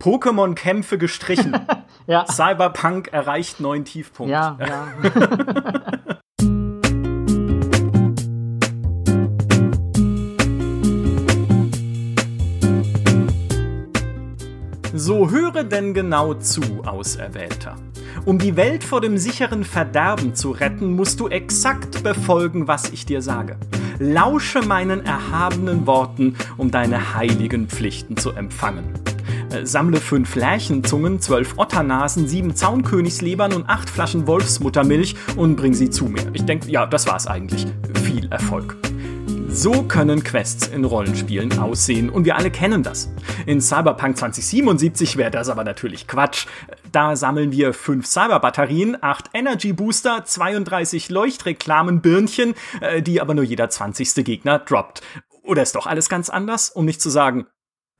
Pokémon-Kämpfe gestrichen. ja. Cyberpunk erreicht neuen Tiefpunkt. Ja, ja. So höre denn genau zu, Auserwählter. Um die Welt vor dem sicheren Verderben zu retten, musst du exakt befolgen, was ich dir sage. Lausche meinen erhabenen Worten, um deine heiligen Pflichten zu empfangen. Äh, sammle fünf Lärchenzungen, zwölf Otternasen, sieben Zaunkönigslebern und acht Flaschen Wolfsmuttermilch und bring sie zu mir. Ich denke, ja, das war's eigentlich. Viel Erfolg. So können Quests in Rollenspielen aussehen und wir alle kennen das. In Cyberpunk 2077 wäre das aber natürlich Quatsch. Da sammeln wir fünf Cyberbatterien, acht Energy Booster, 32 Leuchtreklamenbirnchen, äh, die aber nur jeder 20. Gegner droppt. Oder ist doch alles ganz anders, um nicht zu sagen,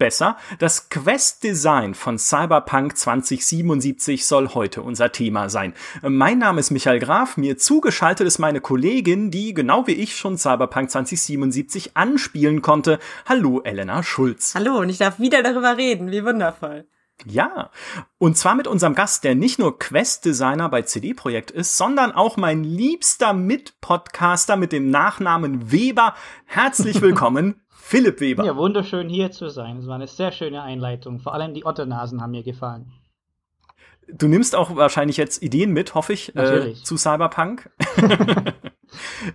besser. Das Quest-Design von Cyberpunk 2077 soll heute unser Thema sein. Mein Name ist Michael Graf, mir zugeschaltet ist meine Kollegin, die genau wie ich schon Cyberpunk 2077 anspielen konnte. Hallo, Elena Schulz. Hallo, und ich darf wieder darüber reden. Wie wundervoll. Ja, und zwar mit unserem Gast, der nicht nur Quest-Designer bei CD Projekt ist, sondern auch mein liebster Mitpodcaster mit dem Nachnamen Weber. Herzlich willkommen, Philipp Weber. Ja, wunderschön hier zu sein. Es war eine sehr schöne Einleitung. Vor allem die Otternasen haben mir gefallen. Du nimmst auch wahrscheinlich jetzt Ideen mit, hoffe ich, äh, zu Cyberpunk.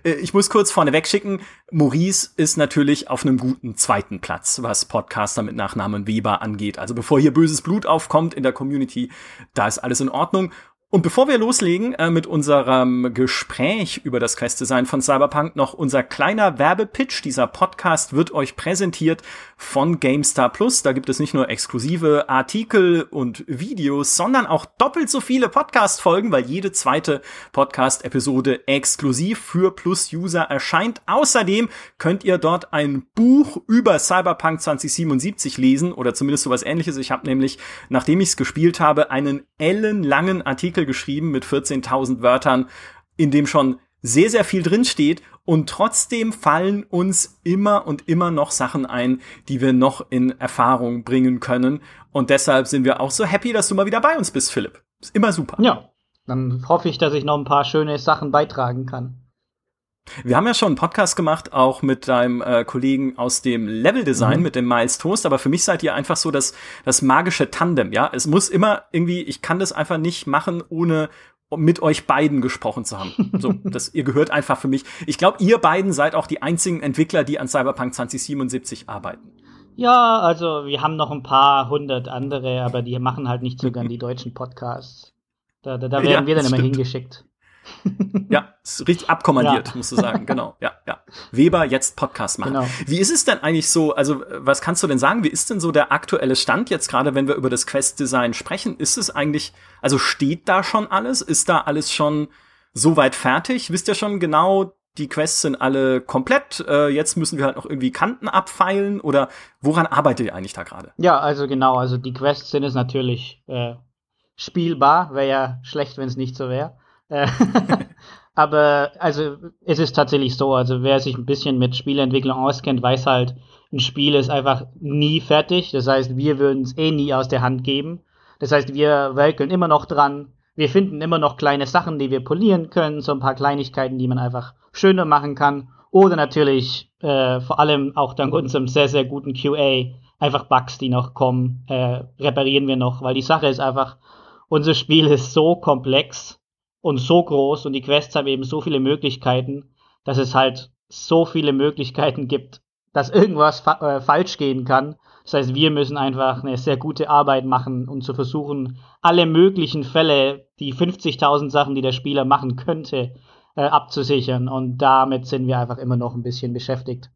Äh, ich muss kurz vorneweg schicken, Maurice ist natürlich auf einem guten zweiten Platz, was Podcaster mit Nachnamen Weber angeht. Also bevor hier böses Blut aufkommt in der Community, da ist alles in Ordnung. Und bevor wir loslegen äh, mit unserem Gespräch über das Quest-Design von Cyberpunk, noch unser kleiner Werbepitch. Dieser Podcast wird euch präsentiert von GameStar Plus. Da gibt es nicht nur exklusive Artikel und Videos, sondern auch doppelt so viele Podcast-Folgen, weil jede zweite Podcast-Episode exklusiv für Plus-User erscheint. Außerdem könnt ihr dort ein Buch über Cyberpunk 2077 lesen oder zumindest sowas ähnliches. Ich habe nämlich, nachdem ich es gespielt habe, einen ellenlangen Artikel geschrieben mit 14.000 Wörtern, in dem schon sehr, sehr viel drinsteht und trotzdem fallen uns immer und immer noch Sachen ein, die wir noch in Erfahrung bringen können. Und deshalb sind wir auch so happy, dass du mal wieder bei uns bist, Philipp. Ist immer super. Ja, dann hoffe ich, dass ich noch ein paar schöne Sachen beitragen kann. Wir haben ja schon einen Podcast gemacht, auch mit deinem äh, Kollegen aus dem Level Design, mhm. mit dem Miles Toast, aber für mich seid ihr einfach so das, das magische Tandem, ja. Es muss immer irgendwie, ich kann das einfach nicht machen, ohne mit euch beiden gesprochen zu haben. So, das, ihr gehört einfach für mich. Ich glaube, ihr beiden seid auch die einzigen Entwickler, die an Cyberpunk 2077 arbeiten. Ja, also wir haben noch ein paar hundert andere, aber die machen halt nicht so gern die deutschen Podcasts. Da, da, da werden ja, wir dann immer stimmt. hingeschickt. Ja, ist richtig abkommandiert, ja. musst du sagen. Genau, ja, ja. Weber jetzt Podcast machen. Genau. Wie ist es denn eigentlich so? Also, was kannst du denn sagen? Wie ist denn so der aktuelle Stand jetzt gerade, wenn wir über das Quest-Design sprechen? Ist es eigentlich, also steht da schon alles? Ist da alles schon soweit fertig? Wisst ihr schon genau, die Quests sind alle komplett. Äh, jetzt müssen wir halt noch irgendwie Kanten abfeilen oder woran arbeitet ihr eigentlich da gerade? Ja, also genau, also die Quests sind es natürlich äh, spielbar. Wäre ja schlecht, wenn es nicht so wäre. Aber also es ist tatsächlich so, also wer sich ein bisschen mit Spielentwicklung auskennt, weiß halt, ein Spiel ist einfach nie fertig. Das heißt, wir würden es eh nie aus der Hand geben. Das heißt, wir werkeln immer noch dran. Wir finden immer noch kleine Sachen, die wir polieren können, so ein paar Kleinigkeiten, die man einfach schöner machen kann. Oder natürlich äh, vor allem auch dank unserem sehr, sehr guten QA einfach Bugs, die noch kommen, äh, reparieren wir noch, weil die Sache ist einfach, unser Spiel ist so komplex und so groß und die Quests haben eben so viele Möglichkeiten, dass es halt so viele Möglichkeiten gibt, dass irgendwas fa äh, falsch gehen kann. Das heißt, wir müssen einfach eine sehr gute Arbeit machen, um zu versuchen, alle möglichen Fälle, die 50.000 Sachen, die der Spieler machen könnte, äh, abzusichern. Und damit sind wir einfach immer noch ein bisschen beschäftigt.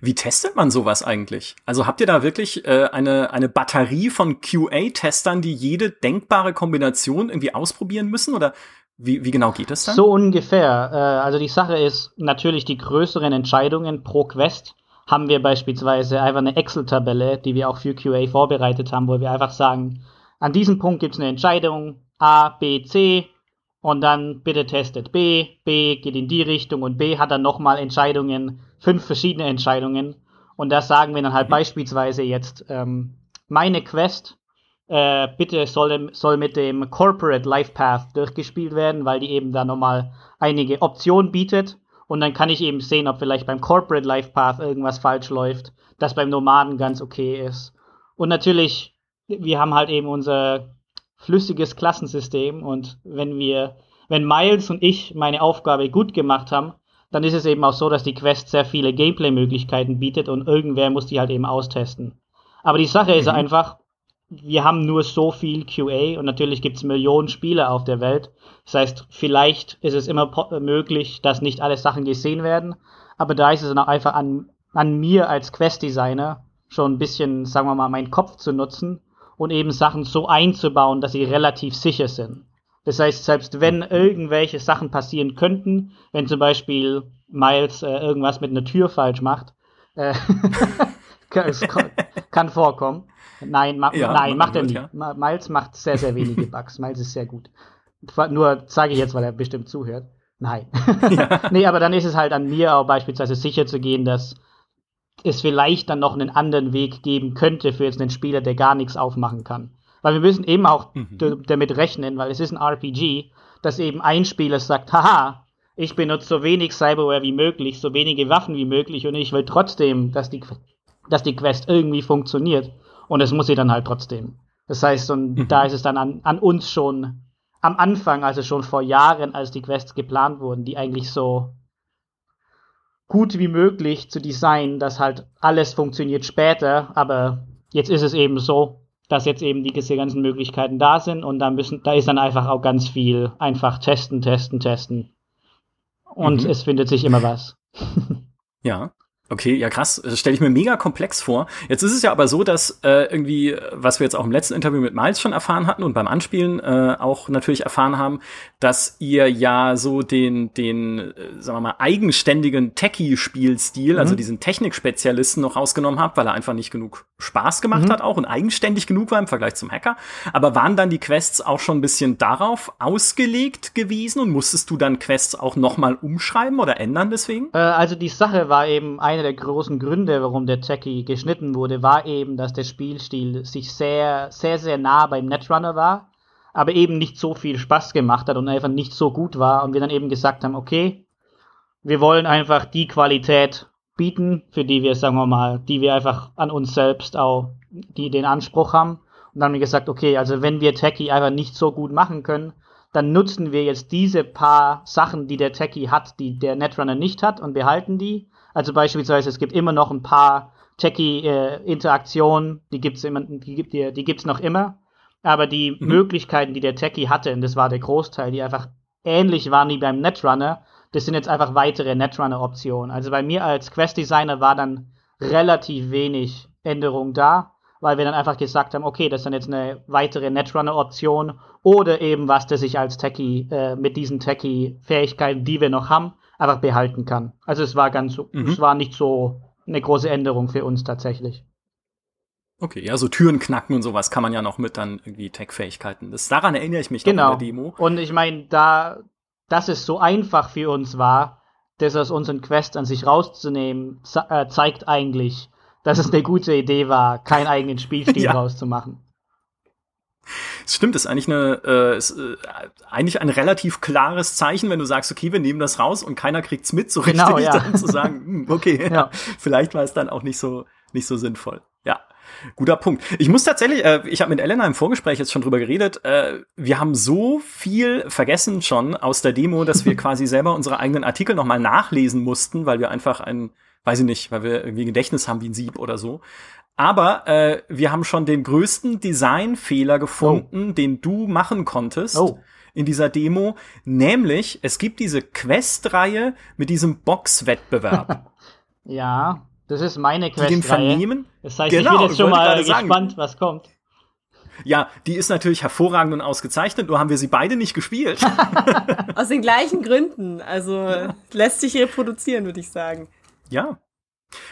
Wie testet man sowas eigentlich? Also habt ihr da wirklich äh, eine, eine Batterie von QA-Testern, die jede denkbare Kombination irgendwie ausprobieren müssen? Oder wie, wie genau geht das dann? So ungefähr. Äh, also die Sache ist natürlich die größeren Entscheidungen pro Quest haben wir beispielsweise einfach eine Excel-Tabelle, die wir auch für QA vorbereitet haben, wo wir einfach sagen, an diesem Punkt gibt es eine Entscheidung A, B, C und dann bitte testet B, B geht in die Richtung und B hat dann nochmal Entscheidungen, fünf verschiedene Entscheidungen und das sagen wir dann halt mhm. beispielsweise jetzt, ähm, meine Quest äh, bitte soll, soll mit dem Corporate Life Path durchgespielt werden, weil die eben da nochmal einige Optionen bietet. Und dann kann ich eben sehen, ob vielleicht beim Corporate Life Path irgendwas falsch läuft, das beim Nomaden ganz okay ist. Und natürlich, wir haben halt eben unser flüssiges Klassensystem und wenn wir, wenn Miles und ich meine Aufgabe gut gemacht haben, dann ist es eben auch so, dass die Quest sehr viele Gameplay-Möglichkeiten bietet und irgendwer muss die halt eben austesten. Aber die Sache ist mhm. einfach, wir haben nur so viel QA und natürlich gibt es Millionen Spiele auf der Welt. Das heißt, vielleicht ist es immer möglich, dass nicht alle Sachen gesehen werden, aber da ist es dann auch einfach an, an mir als Quest-Designer schon ein bisschen, sagen wir mal, meinen Kopf zu nutzen und eben Sachen so einzubauen, dass sie relativ sicher sind. Das heißt, selbst wenn irgendwelche Sachen passieren könnten, wenn zum Beispiel Miles äh, irgendwas mit einer Tür falsch macht, äh, kann vorkommen, Nein, ma ja, nein macht er nicht. Ja. Miles macht sehr, sehr wenige Bugs. Miles ist sehr gut. Nur sage ich jetzt, weil er bestimmt zuhört. Nein. Ja. nee, aber dann ist es halt an mir auch beispielsweise sicher zu gehen, dass es vielleicht dann noch einen anderen Weg geben könnte für jetzt einen Spieler, der gar nichts aufmachen kann. Weil wir müssen eben auch mhm. damit rechnen, weil es ist ein RPG, dass eben ein Spieler sagt, haha, ich benutze so wenig Cyberware wie möglich, so wenige Waffen wie möglich und ich will trotzdem, dass die, dass die Quest irgendwie funktioniert. Und es muss sie dann halt trotzdem. Das heißt, und mhm. da ist es dann an, an uns schon am Anfang, also schon vor Jahren, als die Quests geplant wurden, die eigentlich so gut wie möglich zu designen, dass halt alles funktioniert später, aber jetzt ist es eben so, dass jetzt eben die, diese ganzen Möglichkeiten da sind und da müssen, da ist dann einfach auch ganz viel einfach testen, testen, testen. Und mhm. es findet sich immer was. ja. Okay, ja krass, das stelle ich mir mega komplex vor. Jetzt ist es ja aber so, dass äh, irgendwie, was wir jetzt auch im letzten Interview mit Miles schon erfahren hatten und beim Anspielen äh, auch natürlich erfahren haben, dass ihr ja so den, den, äh, sagen wir mal, eigenständigen Techie-Spielstil, also mhm. also diesen Technikspezialisten noch rausgenommen habt, weil er einfach nicht genug Spaß gemacht mhm. hat auch und eigenständig genug war im Vergleich zum Hacker. Aber waren dann die Quests auch schon ein bisschen darauf ausgelegt gewesen und musstest du dann Quests auch nochmal umschreiben oder ändern deswegen? Äh, also die Sache war eben eine der großen Gründe, warum der Techie geschnitten wurde, war eben, dass der Spielstil sich sehr, sehr, sehr nah beim Netrunner war, aber eben nicht so viel Spaß gemacht hat und einfach nicht so gut war und wir dann eben gesagt haben, okay, wir wollen einfach die Qualität bieten, für die wir, sagen wir mal, die wir einfach an uns selbst auch, die den Anspruch haben. Und dann haben wir gesagt, okay, also wenn wir Techie einfach nicht so gut machen können, dann nutzen wir jetzt diese paar Sachen, die der Techie hat, die der Netrunner nicht hat und behalten die. Also beispielsweise, es gibt immer noch ein paar Techie-Interaktionen, die gibt's immer, die gibt die, die gibt's noch immer. Aber die mhm. Möglichkeiten, die der Techie hatte, und das war der Großteil, die einfach ähnlich waren wie beim Netrunner, das sind jetzt einfach weitere Netrunner-Optionen. Also bei mir als Quest-Designer war dann relativ wenig Änderung da, weil wir dann einfach gesagt haben, okay, das ist dann jetzt eine weitere Netrunner-Option oder eben was, das ich als Techie äh, mit diesen Techie-Fähigkeiten, die wir noch haben, einfach behalten kann. Also es war ganz, mhm. es war nicht so eine große Änderung für uns tatsächlich. Okay, ja, so Türen knacken und sowas kann man ja noch mit dann irgendwie Tech-Fähigkeiten. Das daran erinnere ich mich genau. in der Demo. Und ich meine, da, dass es so einfach für uns war, das aus unseren Quests an sich rauszunehmen, äh, zeigt eigentlich, dass es eine gute Idee war, keinen eigenen Spielstil ja. rauszumachen. Es stimmt, ist eigentlich eine, äh, ist, äh, eigentlich ein relativ klares Zeichen, wenn du sagst, okay, wir nehmen das raus und keiner kriegt's mit, so richtig genau, ja. dann zu sagen, hm, okay, ja. vielleicht war es dann auch nicht so, nicht so sinnvoll. Ja. Guter Punkt. Ich muss tatsächlich, äh, ich habe mit Elena im Vorgespräch jetzt schon drüber geredet, äh, wir haben so viel vergessen schon aus der Demo, dass wir quasi selber unsere eigenen Artikel nochmal nachlesen mussten, weil wir einfach ein, weiß ich nicht, weil wir irgendwie Gedächtnis haben wie ein Sieb oder so. Aber äh, wir haben schon den größten Designfehler gefunden, oh. den du machen konntest. Oh. In dieser Demo, nämlich es gibt diese Quest-Reihe mit diesem Boxwettbewerb. ja, das ist meine Quest-Reihe. Die den vernehmen. Das heißt, genau, ich bin jetzt schon mal gespannt, sagen. was kommt. Ja, die ist natürlich hervorragend und ausgezeichnet, nur haben wir sie beide nicht gespielt. Aus den gleichen Gründen. Also ja. lässt sich reproduzieren, würde ich sagen. Ja.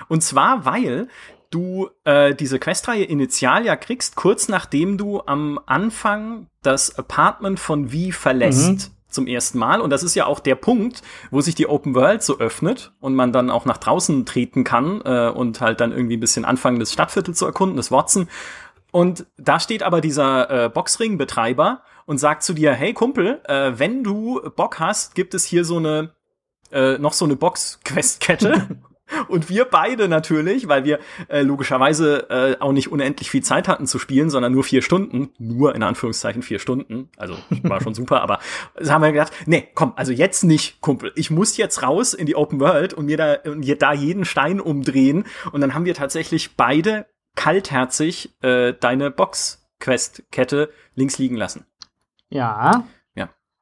Und zwar, weil du äh, diese Questreihe initial ja kriegst, kurz nachdem du am Anfang das Apartment von V verlässt. Mhm. Zum ersten Mal. Und das ist ja auch der Punkt, wo sich die Open World so öffnet und man dann auch nach draußen treten kann äh, und halt dann irgendwie ein bisschen anfangen, das Stadtviertel zu erkunden, das Watson. Und da steht aber dieser äh, Boxring-Betreiber und sagt zu dir, hey Kumpel, äh, wenn du Bock hast, gibt es hier so eine äh, noch so eine Box-Quest-Kette. Und wir beide natürlich, weil wir äh, logischerweise äh, auch nicht unendlich viel Zeit hatten zu spielen, sondern nur vier Stunden, nur in Anführungszeichen vier Stunden. Also war schon super, aber das haben wir gedacht, nee, komm, also jetzt nicht, Kumpel. Ich muss jetzt raus in die Open World und mir da, mir da jeden Stein umdrehen. Und dann haben wir tatsächlich beide kaltherzig äh, deine Box-Quest-Kette links liegen lassen. Ja.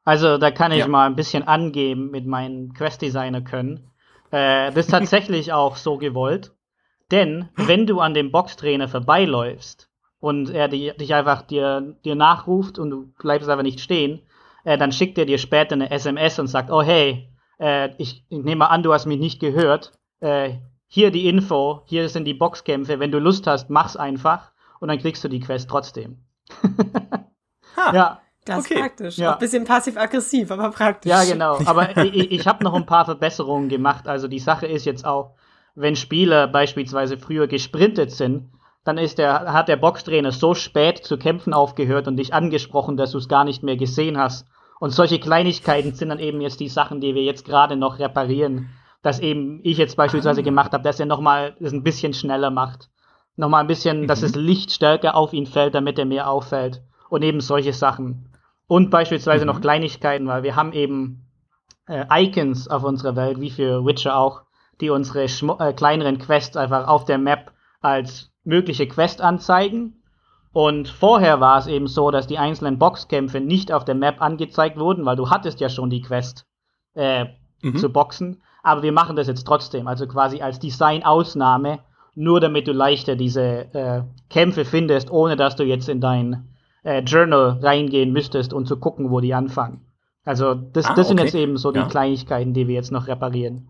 Also da kann ich ja. mal ein bisschen angeben mit meinen Quest-Designer können. Äh, das ist tatsächlich auch so gewollt. Denn wenn du an dem Boxtrainer vorbeiläufst und er die, dich einfach dir, dir nachruft und du bleibst einfach nicht stehen, äh, dann schickt er dir später eine SMS und sagt, oh hey, äh, ich, ich nehme an, du hast mich nicht gehört. Äh, hier die Info, hier sind die Boxkämpfe. Wenn du Lust hast, mach's einfach und dann kriegst du die Quest trotzdem. Ja. Das okay. ist praktisch. Ja. Auch ein bisschen passiv-aggressiv, aber praktisch. Ja, genau. Aber ich, ich habe noch ein paar Verbesserungen gemacht. Also die Sache ist jetzt auch, wenn Spieler beispielsweise früher gesprintet sind, dann ist der, hat der Boxtrainer so spät zu kämpfen aufgehört und dich angesprochen, dass du es gar nicht mehr gesehen hast. Und solche Kleinigkeiten sind dann eben jetzt die Sachen, die wir jetzt gerade noch reparieren. Dass eben ich jetzt beispielsweise ah. gemacht habe, dass er nochmal es ein bisschen schneller macht. Nochmal ein bisschen, mhm. dass das Licht stärker auf ihn fällt, damit er mehr auffällt. Und eben solche Sachen. Und beispielsweise mhm. noch Kleinigkeiten, weil wir haben eben äh, Icons auf unserer Welt, wie für Witcher auch, die unsere äh, kleineren Quests einfach auf der Map als mögliche Quest anzeigen. Und vorher war es eben so, dass die einzelnen Boxkämpfe nicht auf der Map angezeigt wurden, weil du hattest ja schon die Quest äh, mhm. zu boxen. Aber wir machen das jetzt trotzdem, also quasi als Design-Ausnahme, nur damit du leichter diese äh, Kämpfe findest, ohne dass du jetzt in dein äh, Journal reingehen müsstest und zu gucken, wo die anfangen. Also das, ah, das sind jetzt eben so die ja. Kleinigkeiten, die wir jetzt noch reparieren.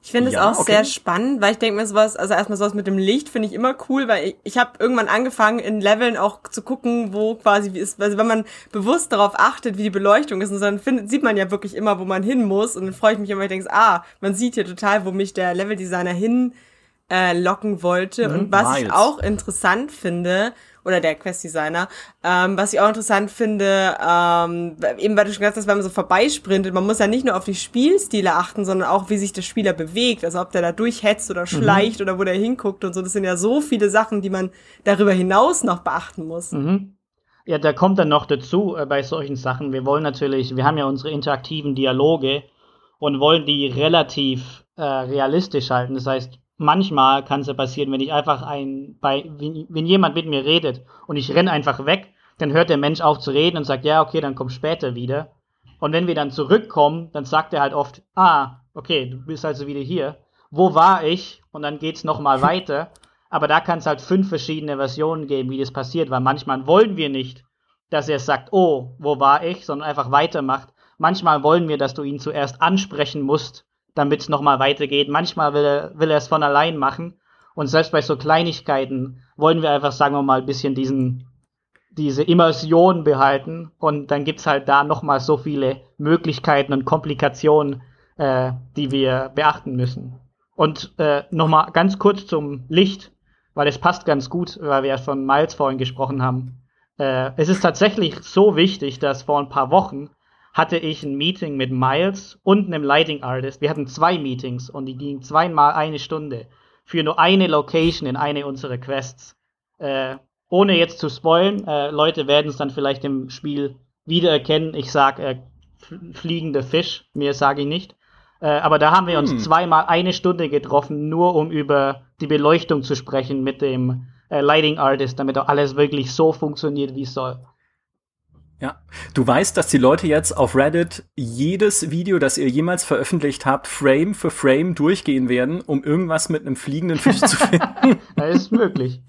Ich finde es ja, auch okay. sehr spannend, weil ich denke mir sowas, also erstmal sowas mit dem Licht finde ich immer cool, weil ich, ich habe irgendwann angefangen in Leveln auch zu gucken, wo quasi wie ist, also wenn man bewusst darauf achtet, wie die Beleuchtung ist, und dann findet, sieht man ja wirklich immer, wo man hin muss und dann freue ich mich immer, ich denke, ah, man sieht hier total, wo mich der Leveldesigner hin äh, locken wollte. Mhm, und was Miles. ich auch interessant finde, oder der Quest-Designer. Ähm, was ich auch interessant finde, ähm, eben weil du schon gesagt hast, wenn man so vorbeisprintet, man muss ja nicht nur auf die Spielstile achten, sondern auch, wie sich der Spieler bewegt. Also ob der da durchhetzt oder mhm. schleicht mhm. oder wo der hinguckt und so. Das sind ja so viele Sachen, die man darüber hinaus noch beachten muss. Mhm. Ja, da kommt dann noch dazu äh, bei solchen Sachen. Wir wollen natürlich, wir haben ja unsere interaktiven Dialoge und wollen die relativ äh, realistisch halten. Das heißt, manchmal kann es ja passieren, wenn ich einfach ein, bei, wenn, wenn jemand mit mir redet und ich renn einfach weg, dann hört der Mensch auf zu reden und sagt, ja, okay, dann komm später wieder. Und wenn wir dann zurückkommen, dann sagt er halt oft, ah, okay, du bist also wieder hier. Wo war ich? Und dann geht's nochmal weiter. Aber da kann es halt fünf verschiedene Versionen geben, wie das passiert, weil manchmal wollen wir nicht, dass er sagt, oh, wo war ich, sondern einfach weitermacht. Manchmal wollen wir, dass du ihn zuerst ansprechen musst damit es nochmal weitergeht. Manchmal will er, will er es von allein machen. Und selbst bei so Kleinigkeiten wollen wir einfach, sagen wir mal, ein bisschen diesen, diese Immersion behalten. Und dann gibt's halt da nochmal so viele Möglichkeiten und Komplikationen, äh, die wir beachten müssen. Und äh, nochmal ganz kurz zum Licht, weil es passt ganz gut, weil wir ja von Miles vorhin gesprochen haben. Äh, es ist tatsächlich so wichtig, dass vor ein paar Wochen hatte ich ein Meeting mit Miles und einem Lighting Artist. Wir hatten zwei Meetings und die gingen zweimal eine Stunde für nur eine Location in eine unserer Quests. Äh, ohne jetzt zu spoilen, äh, Leute werden es dann vielleicht im Spiel wiedererkennen. Ich sag äh, fliegender Fisch, mir sage ich nicht. Äh, aber da haben wir uns hm. zweimal eine Stunde getroffen, nur um über die Beleuchtung zu sprechen mit dem äh, Lighting Artist, damit auch alles wirklich so funktioniert, wie es soll. Ja, du weißt, dass die Leute jetzt auf Reddit jedes Video, das ihr jemals veröffentlicht habt, Frame für Frame durchgehen werden, um irgendwas mit einem fliegenden Fisch zu finden. das ist möglich.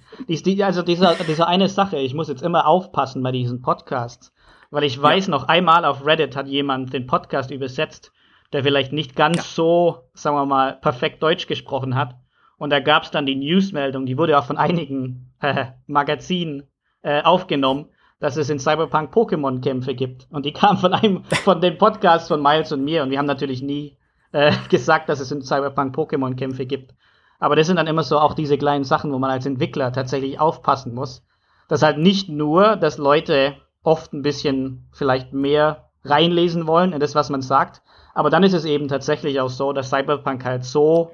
also diese, diese eine Sache, ich muss jetzt immer aufpassen bei diesen Podcasts, weil ich weiß ja. noch einmal auf Reddit hat jemand den Podcast übersetzt, der vielleicht nicht ganz ja. so, sagen wir mal, perfekt Deutsch gesprochen hat. Und da gab es dann die Newsmeldung, die wurde auch von einigen Magazinen äh, aufgenommen dass es in Cyberpunk Pokémon-Kämpfe gibt. Und die kamen von einem, von dem Podcast von Miles und mir. Und wir haben natürlich nie äh, gesagt, dass es in Cyberpunk Pokémon-Kämpfe gibt. Aber das sind dann immer so auch diese kleinen Sachen, wo man als Entwickler tatsächlich aufpassen muss. Das halt nicht nur, dass Leute oft ein bisschen vielleicht mehr reinlesen wollen in das, was man sagt, aber dann ist es eben tatsächlich auch so, dass Cyberpunk halt so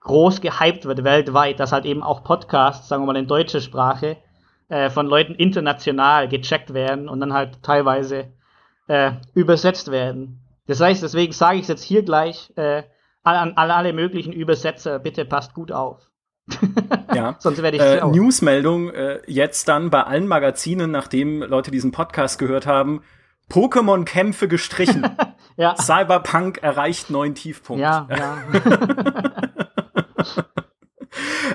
groß gehypt wird weltweit, dass halt eben auch Podcasts, sagen wir mal in deutscher Sprache, äh, von Leuten international gecheckt werden und dann halt teilweise äh, übersetzt werden. Das heißt, deswegen sage ich es jetzt hier gleich äh, an, an alle möglichen Übersetzer, bitte passt gut auf. ja. Sonst werde ich äh, Newsmeldung äh, jetzt dann bei allen Magazinen, nachdem Leute diesen Podcast gehört haben, Pokémon-Kämpfe gestrichen. ja. Cyberpunk erreicht neuen Tiefpunkt. Ja, ja.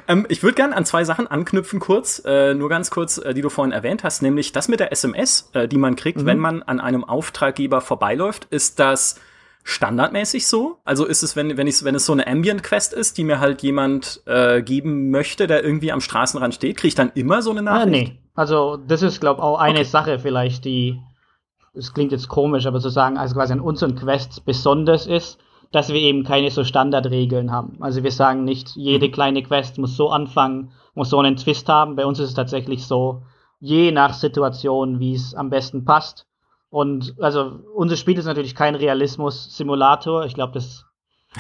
ähm, ich würde gern an zwei Sachen anknüpfen, kurz, äh, nur ganz kurz, äh, die du vorhin erwähnt hast, nämlich das mit der SMS, äh, die man kriegt, mhm. wenn man an einem Auftraggeber vorbeiläuft. Ist das standardmäßig so? Also ist es, wenn, wenn, ich, wenn es so eine Ambient-Quest ist, die mir halt jemand äh, geben möchte, der irgendwie am Straßenrand steht, kriege ich dann immer so eine ah, Nachricht? Ah, nee. Also das ist, glaube ich, auch eine okay. Sache vielleicht, die, es klingt jetzt komisch, aber zu sagen, also quasi an unseren Quests besonders ist, dass wir eben keine so Standardregeln haben. Also wir sagen nicht, jede mhm. kleine Quest muss so anfangen, muss so einen Twist haben. Bei uns ist es tatsächlich so, je nach Situation, wie es am besten passt. Und also unser Spiel ist natürlich kein Realismus-Simulator. Ich glaube, das,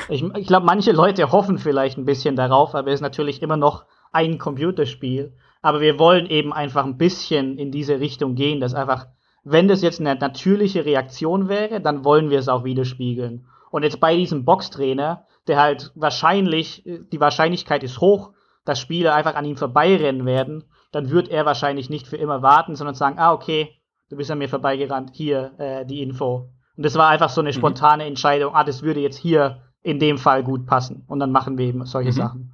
ich, ich glaube, manche Leute hoffen vielleicht ein bisschen darauf, aber es ist natürlich immer noch ein Computerspiel. Aber wir wollen eben einfach ein bisschen in diese Richtung gehen, dass einfach, wenn das jetzt eine natürliche Reaktion wäre, dann wollen wir es auch widerspiegeln. Und jetzt bei diesem Boxtrainer, der halt wahrscheinlich, die Wahrscheinlichkeit ist hoch, dass Spieler einfach an ihm vorbeirennen werden, dann wird er wahrscheinlich nicht für immer warten, sondern sagen, ah, okay, du bist an mir vorbeigerannt, hier äh, die Info. Und das war einfach so eine mhm. spontane. Entscheidung, ah, das würde jetzt hier in dem Fall gut passen. Und dann machen wir eben solche mhm. Sachen.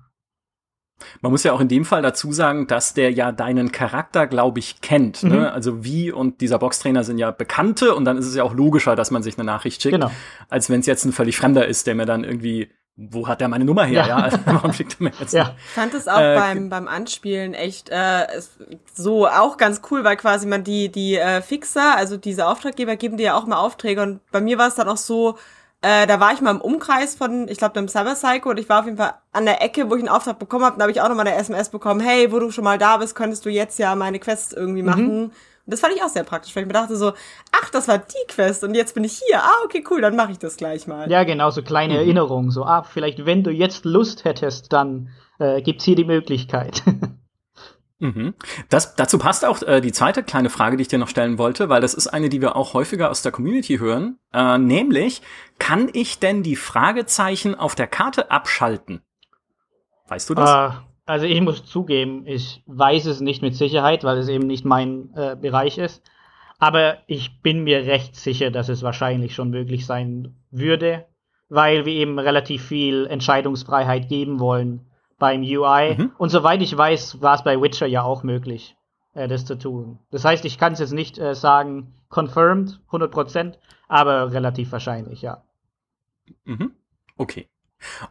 Man muss ja auch in dem Fall dazu sagen, dass der ja deinen Charakter, glaube ich, kennt. Ne? Mhm. Ne? Also wie und dieser Boxtrainer sind ja Bekannte und dann ist es ja auch logischer, dass man sich eine Nachricht schickt, genau. als wenn es jetzt ein völlig Fremder ist, der mir dann irgendwie wo hat der meine Nummer her? Ja, ja also, warum schickt er mir jetzt? Ja. Ich fand es auch äh, beim, beim Anspielen echt äh, so auch ganz cool, weil quasi man die, die äh, Fixer, also diese Auftraggeber, geben dir ja auch mal Aufträge und bei mir war es dann auch so, äh, da war ich mal im Umkreis von, ich glaube, dem Cyber Psycho und ich war auf jeden Fall an der Ecke, wo ich einen Auftrag bekommen habe. Da habe ich auch nochmal eine SMS bekommen, hey, wo du schon mal da bist, könntest du jetzt ja meine Quest irgendwie mhm. machen. Mhm. Und das fand ich auch sehr praktisch, weil ich mir dachte so, ach, das war die Quest und jetzt bin ich hier. Ah, okay, cool, dann mache ich das gleich mal. Ja, genau, so kleine mhm. Erinnerungen. So, ah, vielleicht, wenn du jetzt Lust hättest, dann äh, gibt's hier die Möglichkeit. Mhm. Das, dazu passt auch äh, die zweite kleine Frage, die ich dir noch stellen wollte, weil das ist eine, die wir auch häufiger aus der Community hören. Äh, nämlich, kann ich denn die Fragezeichen auf der Karte abschalten? Weißt du das? Uh, also ich muss zugeben, ich weiß es nicht mit Sicherheit, weil es eben nicht mein äh, Bereich ist. Aber ich bin mir recht sicher, dass es wahrscheinlich schon möglich sein würde, weil wir eben relativ viel Entscheidungsfreiheit geben wollen beim UI. Mhm. Und soweit ich weiß, war es bei Witcher ja auch möglich, äh, das zu tun. Das heißt, ich kann es jetzt nicht äh, sagen, confirmed, 100%, aber relativ wahrscheinlich, ja. Mhm. Okay.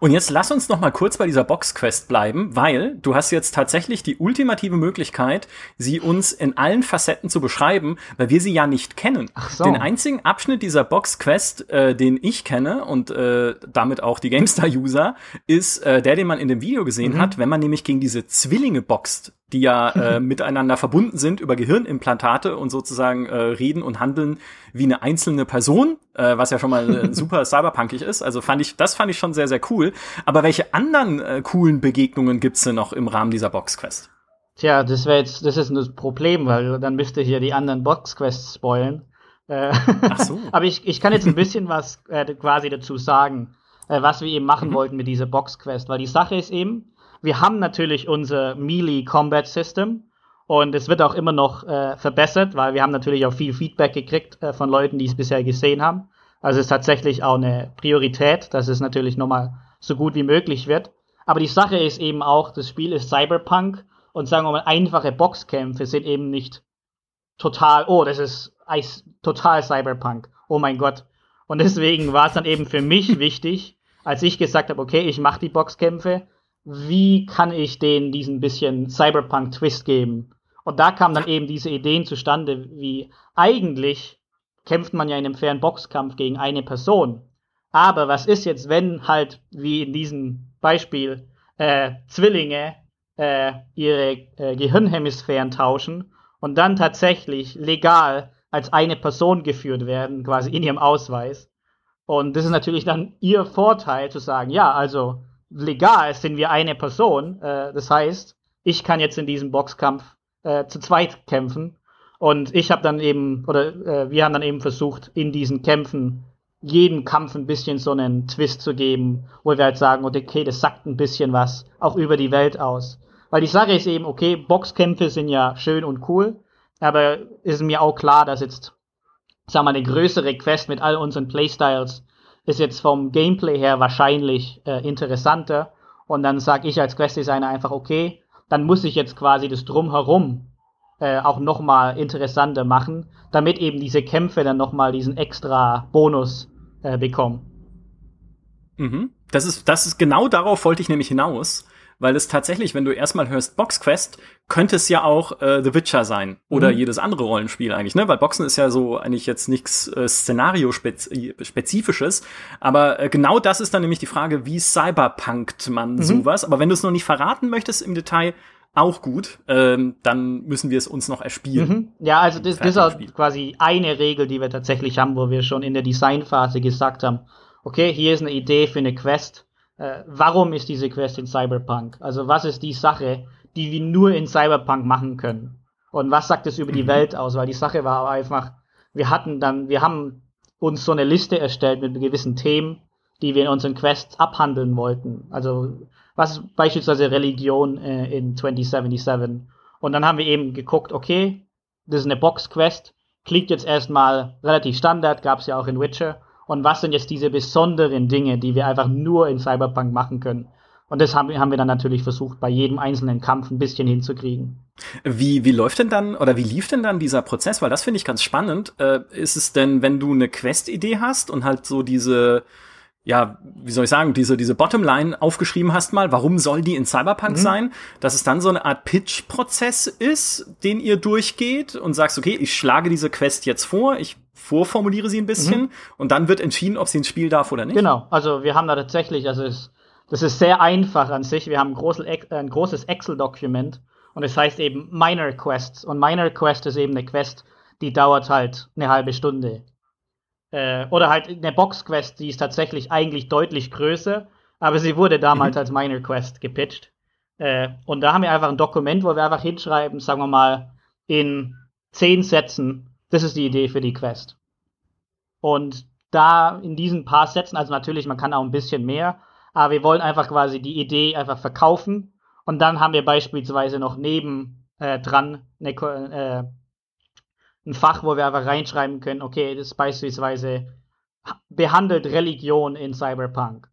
Und jetzt lass uns noch mal kurz bei dieser Box-Quest bleiben, weil du hast jetzt tatsächlich die ultimative Möglichkeit, sie uns in allen Facetten zu beschreiben, weil wir sie ja nicht kennen. Ach so. Den einzigen Abschnitt dieser Box-Quest, äh, den ich kenne und äh, damit auch die GameStar-User, ist äh, der, den man in dem Video gesehen mhm. hat, wenn man nämlich gegen diese Zwillinge boxt, die ja äh, miteinander verbunden sind über Gehirnimplantate und sozusagen äh, reden und handeln wie eine einzelne Person, äh, was ja schon mal äh, super cyberpunkig ist. Also fand ich, das fand ich schon sehr, sehr cool. Aber welche anderen äh, coolen Begegnungen gibt's denn noch im Rahmen dieser Boxquest? Tja, das wäre jetzt, das ist ein Problem, weil dann müsste hier die anderen Boxquests spoilen. Äh, Ach so. Aber ich, ich kann jetzt ein bisschen was quasi dazu sagen, was wir eben machen mhm. wollten mit dieser Boxquest, weil die Sache ist eben, wir haben natürlich unser Melee Combat System und es wird auch immer noch äh, verbessert, weil wir haben natürlich auch viel Feedback gekriegt äh, von Leuten, die es bisher gesehen haben. Also es ist tatsächlich auch eine Priorität, dass es natürlich nochmal so gut wie möglich wird. Aber die Sache ist eben auch, das Spiel ist Cyberpunk und sagen wir mal, einfache Boxkämpfe sind eben nicht total, oh, das ist total Cyberpunk. Oh mein Gott. Und deswegen war es dann eben für mich wichtig, als ich gesagt habe, okay, ich mache die Boxkämpfe, wie kann ich denen diesen bisschen Cyberpunk-Twist geben? Und da kamen dann eben diese Ideen zustande, wie eigentlich kämpft man ja in einem fairen Boxkampf gegen eine Person. Aber was ist jetzt, wenn halt, wie in diesem Beispiel, äh, Zwillinge äh, ihre äh, Gehirnhemisphären tauschen und dann tatsächlich legal als eine Person geführt werden, quasi in ihrem Ausweis. Und das ist natürlich dann ihr Vorteil zu sagen, ja, also legal sind wir eine Person. Äh, das heißt, ich kann jetzt in diesem Boxkampf äh, zu zweit kämpfen. Und ich habe dann eben, oder äh, wir haben dann eben versucht, in diesen Kämpfen jedem Kampf ein bisschen so einen Twist zu geben, wo wir halt sagen, okay, das sagt ein bisschen was, auch über die Welt aus. Weil die Sache ist eben, okay, Boxkämpfe sind ja schön und cool, aber ist mir auch klar, dass jetzt, wir mal, eine größere Quest mit all unseren Playstyles ist jetzt vom Gameplay her wahrscheinlich äh, interessanter. Und dann sage ich als Quest-Designer einfach, okay, dann muss ich jetzt quasi das Drumherum äh, auch nochmal interessanter machen, damit eben diese Kämpfe dann nochmal diesen extra Bonus äh, bekommen. Mhm. Das ist, das ist genau darauf wollte ich nämlich hinaus weil es tatsächlich, wenn du erstmal hörst Box Quest, könnte es ja auch äh, The Witcher sein oder mhm. jedes andere Rollenspiel eigentlich, ne? Weil Boxen ist ja so eigentlich jetzt nichts äh, Szenario-spezifisches, aber äh, genau das ist dann nämlich die Frage, wie cyberpunkt man mhm. sowas. Aber wenn du es noch nicht verraten möchtest im Detail, auch gut, ähm, dann müssen wir es uns noch erspielen. Mhm. Ja, also das, das ist auch quasi eine Regel, die wir tatsächlich haben, wo wir schon in der Designphase gesagt haben, okay, hier ist eine Idee für eine Quest, äh, warum ist diese Quest in Cyberpunk? Also was ist die Sache, die wir nur in Cyberpunk machen können? Und was sagt es über die mhm. Welt aus? Weil die Sache war einfach, wir hatten dann, wir haben uns so eine Liste erstellt mit gewissen Themen, die wir in unseren Quests abhandeln wollten. Also was ist beispielsweise Religion äh, in 2077? Und dann haben wir eben geguckt, okay, das ist eine Box-Quest, klingt jetzt erstmal relativ Standard, gab es ja auch in Witcher und was sind jetzt diese besonderen Dinge, die wir einfach nur in Cyberpunk machen können. Und das haben, haben wir dann natürlich versucht, bei jedem einzelnen Kampf ein bisschen hinzukriegen. Wie, wie läuft denn dann oder wie lief denn dann dieser Prozess? Weil das finde ich ganz spannend. Äh, ist es denn, wenn du eine Quest-Idee hast und halt so diese ja, wie soll ich sagen, diese, diese Bottomline aufgeschrieben hast mal, warum soll die in Cyberpunk mhm. sein, dass es dann so eine Art Pitch-Prozess ist, den ihr durchgeht und sagst, okay, ich schlage diese Quest jetzt vor, ich vorformuliere sie ein bisschen mhm. und dann wird entschieden, ob sie ins Spiel darf oder nicht. Genau, also wir haben da tatsächlich, also es, das ist sehr einfach an sich, wir haben ein, großes, ein großes Excel-Dokument und es heißt eben Minor Quests und Minor Quest ist eben eine Quest, die dauert halt eine halbe Stunde. Äh, oder halt eine Box-Quest, die ist tatsächlich eigentlich deutlich größer, aber sie wurde damals mhm. als Minor Quest gepitcht. Äh, und da haben wir einfach ein Dokument, wo wir einfach hinschreiben, sagen wir mal, in zehn Sätzen, das ist die Idee für die Quest. Und da in diesen paar Sätzen, also natürlich, man kann auch ein bisschen mehr, aber wir wollen einfach quasi die Idee einfach verkaufen. Und dann haben wir beispielsweise noch neben äh, dran eine, äh, ein Fach, wo wir einfach reinschreiben können, okay, das ist beispielsweise behandelt Religion in Cyberpunk.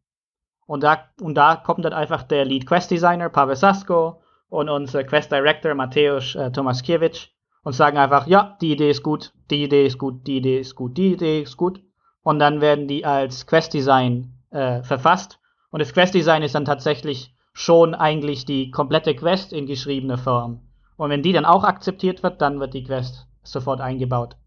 Und da, und da kommt dann einfach der Lead Quest Designer Pavel Sasko und unser Quest Director Mateusz äh, Tomaskiewicz und sagen einfach, ja, die Idee ist gut, die Idee ist gut, die Idee ist gut, die Idee ist gut. Und dann werden die als Quest Design äh, verfasst. Und das Quest Design ist dann tatsächlich schon eigentlich die komplette Quest in geschriebener Form. Und wenn die dann auch akzeptiert wird, dann wird die Quest sofort eingebaut.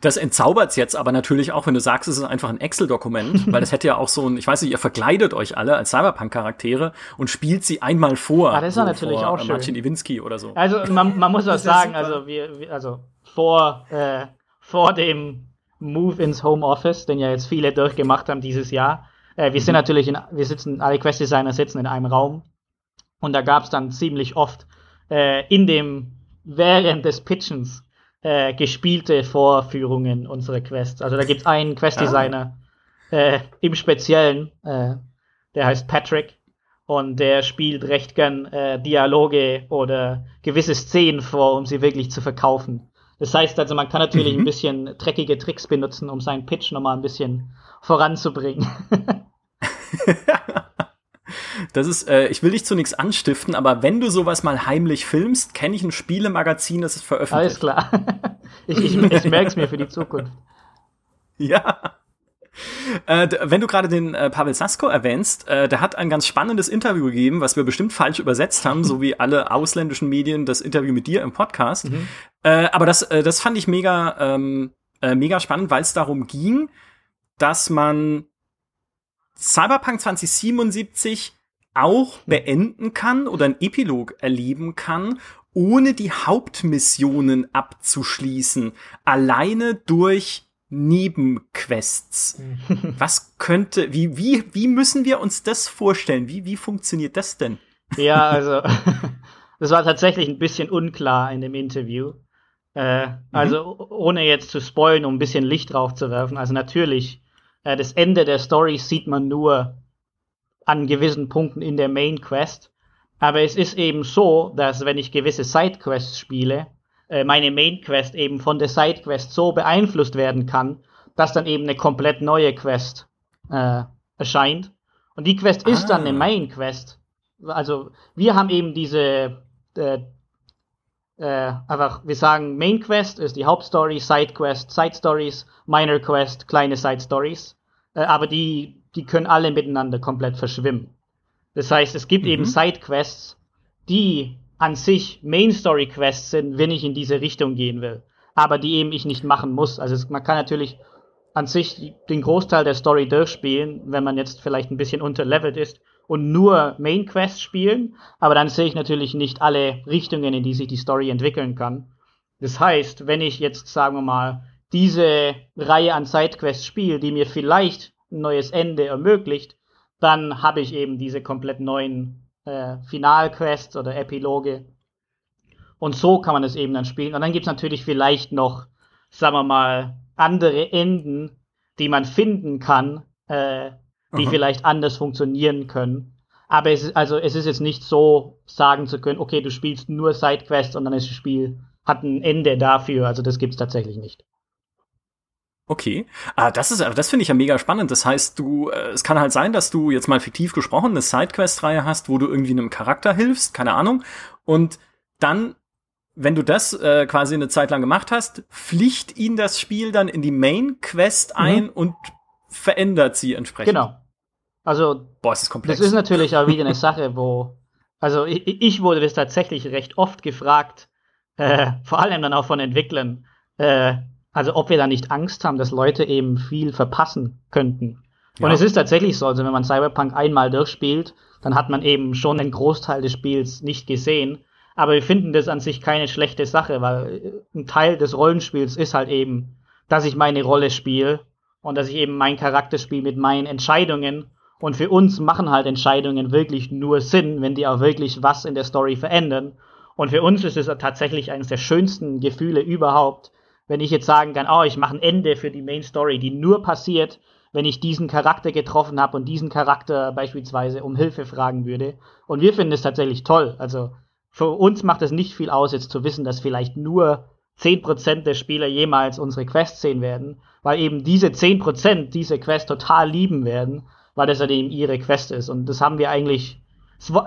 Das entzaubert's jetzt aber natürlich auch, wenn du sagst, es ist einfach ein Excel-Dokument, weil das hätte ja auch so ein, ich weiß nicht, ihr verkleidet euch alle als Cyberpunk-Charaktere und spielt sie einmal vor. Ah, das ist natürlich vor, auch schön. Martin Iwinski oder so. Also man, man muss auch sagen, also wir, wir, also vor, äh, vor dem Move ins Homeoffice, den ja jetzt viele durchgemacht haben dieses Jahr, äh, wir sind mhm. natürlich in, wir sitzen, alle Quest-Designer sitzen in einem Raum und da gab's dann ziemlich oft äh, in dem, während des Pitchens äh, gespielte Vorführungen unserer Quests. Also da gibt es einen Quest-Designer ah. äh, im Speziellen, äh, der heißt Patrick und der spielt recht gern äh, Dialoge oder gewisse Szenen vor, um sie wirklich zu verkaufen. Das heißt also, man kann natürlich mhm. ein bisschen dreckige Tricks benutzen, um seinen Pitch nochmal ein bisschen voranzubringen. Das ist, äh, ich will dich zu nichts anstiften, aber wenn du sowas mal heimlich filmst, kenne ich ein Spielemagazin, das ist veröffentlicht. Alles klar. Ich, ich, ich merke es mir für die Zukunft. Ja. Äh, wenn du gerade den äh, Pavel Sasko erwähnst, äh, der hat ein ganz spannendes Interview gegeben, was wir bestimmt falsch übersetzt haben, so wie alle ausländischen Medien das Interview mit dir im Podcast. Mhm. Äh, aber das, äh, das fand ich mega, ähm, äh, mega spannend, weil es darum ging, dass man Cyberpunk 2077 auch beenden kann oder einen Epilog erleben kann, ohne die Hauptmissionen abzuschließen, alleine durch Nebenquests. Was könnte, wie, wie, wie müssen wir uns das vorstellen? Wie, wie funktioniert das denn? Ja, also, das war tatsächlich ein bisschen unklar in dem Interview. Äh, mhm. Also, ohne jetzt zu spoilen, um ein bisschen Licht drauf zu werfen. Also, natürlich, äh, das Ende der Story sieht man nur an gewissen Punkten in der Main Quest. Aber es ist eben so, dass wenn ich gewisse Sidequests spiele, äh, meine Main Quest eben von der Side Quest so beeinflusst werden kann, dass dann eben eine komplett neue Quest äh, erscheint. Und die Quest ah. ist dann eine ah. Main Quest. Also wir haben eben diese äh, äh, einfach, wir sagen Main Quest ist die Hauptstory, Side Quest, Side Stories, Minor Quest, kleine Side Stories. Äh, aber die, die können alle miteinander komplett verschwimmen. Das heißt, es gibt mhm. eben Side Quests, die an sich Main Story Quests sind, wenn ich in diese Richtung gehen will. Aber die eben ich nicht machen muss. Also es, man kann natürlich an sich den Großteil der Story durchspielen, wenn man jetzt vielleicht ein bisschen unterlevelt ist und nur Main Quests spielen, aber dann sehe ich natürlich nicht alle Richtungen, in die sich die Story entwickeln kann. Das heißt, wenn ich jetzt, sagen wir mal, diese Reihe an Sidequests spiele, die mir vielleicht ein neues Ende ermöglicht, dann habe ich eben diese komplett neuen äh, Finalquests oder Epiloge. Und so kann man es eben dann spielen. Und dann gibt es natürlich vielleicht noch, sagen wir mal, andere Enden, die man finden kann, äh, die Aha. vielleicht anders funktionieren können. Aber es ist, also es ist jetzt nicht so sagen zu können, okay, du spielst nur Sidequests und dann ist das Spiel, hat ein Ende dafür. Also das gibt es tatsächlich nicht. Okay, ah, das ist, das finde ich ja mega spannend. Das heißt, du, äh, es kann halt sein, dass du jetzt mal fiktiv gesprochen eine Sidequest-Reihe hast, wo du irgendwie einem Charakter hilfst, keine Ahnung, und dann, wenn du das äh, quasi eine Zeit lang gemacht hast, pflicht ihn das Spiel dann in die Main-Quest mhm. ein mhm. und verändert sie entsprechend. Genau. Also, Boah, ist das, komplex. das ist natürlich auch wieder eine Sache, wo, also ich, ich wurde das tatsächlich recht oft gefragt, äh, vor allem dann auch von Entwicklern. Äh, also ob wir da nicht Angst haben, dass Leute eben viel verpassen könnten. Und ja. es ist tatsächlich so, also wenn man Cyberpunk einmal durchspielt, dann hat man eben schon den Großteil des Spiels nicht gesehen. Aber wir finden das an sich keine schlechte Sache, weil ein Teil des Rollenspiels ist halt eben, dass ich meine Rolle spiele und dass ich eben meinen Charakter spiele mit meinen Entscheidungen. Und für uns machen halt Entscheidungen wirklich nur Sinn, wenn die auch wirklich was in der Story verändern. Und für uns ist es tatsächlich eines der schönsten Gefühle überhaupt, wenn ich jetzt sagen kann, oh, ich mache ein Ende für die Main Story, die nur passiert, wenn ich diesen Charakter getroffen habe und diesen Charakter beispielsweise um Hilfe fragen würde. Und wir finden es tatsächlich toll. Also für uns macht es nicht viel aus, jetzt zu wissen, dass vielleicht nur 10% der Spieler jemals unsere Quest sehen werden, weil eben diese 10% diese Quest total lieben werden, weil das ja eben ihre Quest ist. Und das haben wir eigentlich,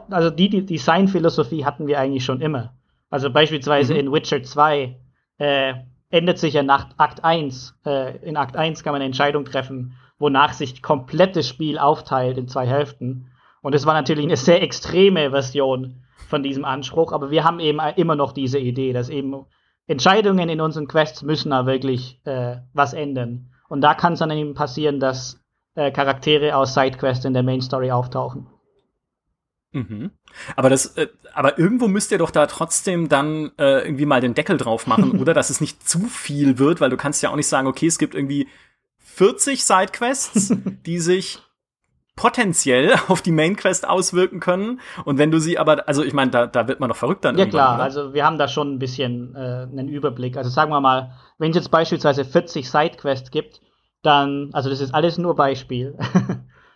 also die, die Designphilosophie hatten wir eigentlich schon immer. Also beispielsweise mhm. in Witcher 2 äh, ändert sich ja nach Akt 1. Äh, in Akt 1 kann man eine Entscheidung treffen, wonach sich komplett das Spiel aufteilt in zwei Hälften. Und es war natürlich eine sehr extreme Version von diesem Anspruch, aber wir haben eben immer noch diese Idee, dass eben Entscheidungen in unseren Quests müssen da wirklich äh, was ändern. Und da kann es dann eben passieren, dass äh, Charaktere aus Sidequests in der Main Story auftauchen. Mhm. Aber das, äh, aber irgendwo müsst ihr doch da trotzdem dann äh, irgendwie mal den Deckel drauf machen, oder dass es nicht zu viel wird, weil du kannst ja auch nicht sagen, okay, es gibt irgendwie 40 Sidequests, die sich potenziell auf die Main Quest auswirken können. Und wenn du sie aber, also ich meine, da, da wird man doch verrückt dann. Ja klar, oder? also wir haben da schon ein bisschen äh, einen Überblick. Also sagen wir mal, wenn es jetzt beispielsweise 40 Sidequests gibt, dann, also das ist alles nur Beispiel.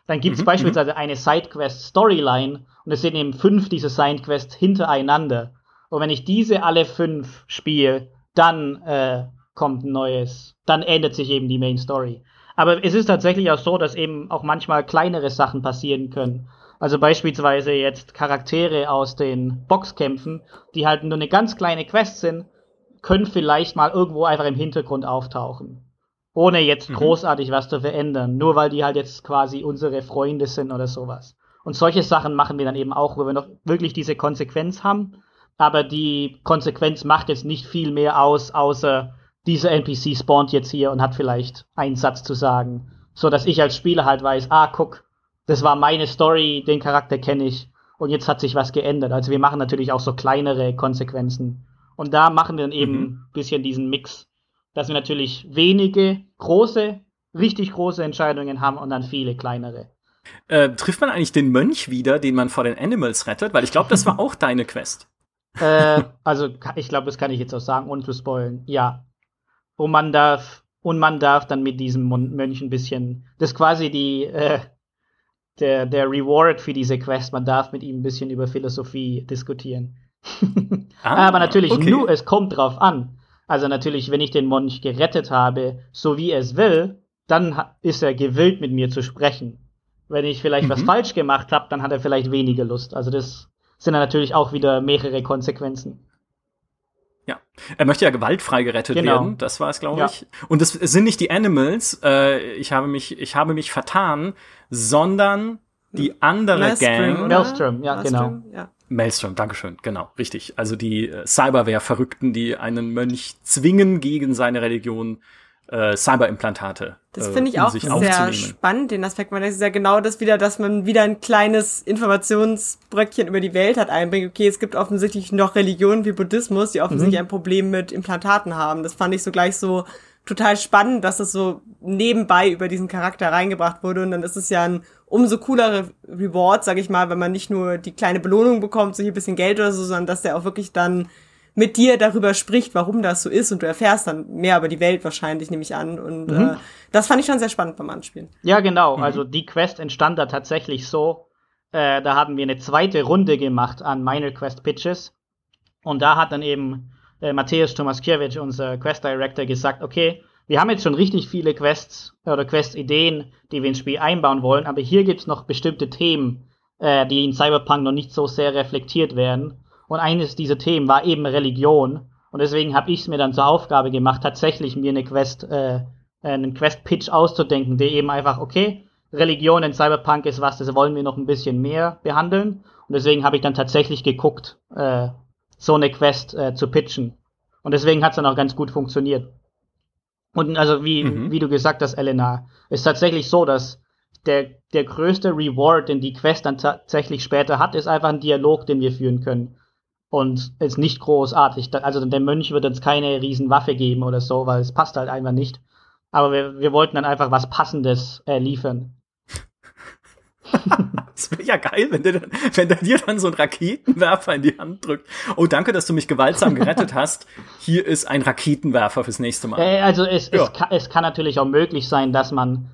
Dann gibt es mhm, beispielsweise mhm. eine Sidequest-Storyline und es sind eben fünf dieser Sidequests hintereinander. Und wenn ich diese alle fünf spiele, dann äh, kommt ein neues, dann ändert sich eben die Main Story. Aber es ist tatsächlich auch so, dass eben auch manchmal kleinere Sachen passieren können. Also beispielsweise jetzt Charaktere aus den Boxkämpfen, die halt nur eine ganz kleine Quest sind, können vielleicht mal irgendwo einfach im Hintergrund auftauchen ohne jetzt mhm. großartig was zu verändern, nur weil die halt jetzt quasi unsere Freunde sind oder sowas. Und solche Sachen machen wir dann eben auch, wo wir noch wirklich diese Konsequenz haben, aber die Konsequenz macht jetzt nicht viel mehr aus, außer dieser NPC spawnt jetzt hier und hat vielleicht einen Satz zu sagen, so dass ich als Spieler halt weiß, ah, guck, das war meine Story, den Charakter kenne ich und jetzt hat sich was geändert. Also wir machen natürlich auch so kleinere Konsequenzen. Und da machen wir dann eben ein mhm. bisschen diesen Mix, dass wir natürlich wenige große, richtig große Entscheidungen haben und dann viele kleinere. Äh, trifft man eigentlich den Mönch wieder, den man vor den Animals rettet? Weil ich glaube, das war auch deine Quest. Äh, also ich glaube, das kann ich jetzt auch sagen, ohne zu spoilen. Ja. Und man darf und man darf dann mit diesem Mönch ein bisschen, das ist quasi die äh, der der Reward für diese Quest. Man darf mit ihm ein bisschen über Philosophie diskutieren. ah, Aber natürlich okay. nur, es kommt drauf an. Also natürlich, wenn ich den Mönch gerettet habe, so wie er es will, dann ist er gewillt, mit mir zu sprechen. Wenn ich vielleicht mhm. was falsch gemacht habe, dann hat er vielleicht weniger Lust. Also das sind dann natürlich auch wieder mehrere Konsequenzen. Ja, er möchte ja gewaltfrei gerettet genau. werden, das war es, glaube ja. ich. Und es sind nicht die Animals, äh, ich habe mich, ich habe mich vertan, sondern die andere Maelstrom, Gang. Maelstrom, ja, Maelstrom, genau. Ja. Maelstrom, Dankeschön, genau, richtig. Also die äh, Cyberware-Verrückten, die einen Mönch zwingen, gegen seine Religion äh, Cyberimplantate. Das äh, finde ich auch sehr spannend, den Aspekt. Man ist ja genau das wieder, dass man wieder ein kleines Informationsbröckchen über die Welt hat einbringt. Okay, es gibt offensichtlich noch Religionen wie Buddhismus, die offensichtlich mhm. ein Problem mit Implantaten haben. Das fand ich so gleich so total spannend, dass das so nebenbei über diesen Charakter reingebracht wurde. Und dann ist es ja ein umso coolere Reward, sag ich mal, wenn man nicht nur die kleine Belohnung bekommt, so hier ein bisschen Geld oder so, sondern dass der auch wirklich dann mit dir darüber spricht, warum das so ist und du erfährst dann mehr über die Welt wahrscheinlich, nehme ich an. Und mhm. äh, das fand ich schon sehr spannend beim Anspielen. Ja, genau. Mhm. Also die Quest entstand da tatsächlich so. Äh, da haben wir eine zweite Runde gemacht an Minor Quest Pitches. Und da hat dann eben äh, Matthäus Tomaskiewicz, unser Quest Director, gesagt, okay, wir haben jetzt schon richtig viele Quests oder Quest-Ideen, die wir ins Spiel einbauen wollen, aber hier gibt's noch bestimmte Themen, äh, die in Cyberpunk noch nicht so sehr reflektiert werden. Und eines dieser Themen war eben Religion. Und deswegen habe ich es mir dann zur Aufgabe gemacht, tatsächlich mir eine Quest, äh, einen Quest-Pitch auszudenken, der eben einfach, okay, Religion in Cyberpunk ist was, das wollen wir noch ein bisschen mehr behandeln. Und deswegen habe ich dann tatsächlich geguckt, äh, so eine Quest äh, zu pitchen. Und deswegen hat es dann auch ganz gut funktioniert. Und also wie, mhm. wie du gesagt hast, Elena, ist tatsächlich so, dass der, der größte Reward, den die Quest dann tatsächlich später hat, ist einfach ein Dialog, den wir führen können und ist nicht großartig. Also der Mönch wird uns keine Riesenwaffe geben oder so, weil es passt halt einfach nicht. Aber wir, wir wollten dann einfach was Passendes äh, liefern. das wäre ja geil, wenn der, dann, wenn der dir dann so einen Raketenwerfer in die Hand drückt. Oh, danke, dass du mich gewaltsam gerettet hast. Hier ist ein Raketenwerfer fürs nächste Mal. Äh, also es, ja. es, kann, es kann natürlich auch möglich sein, dass man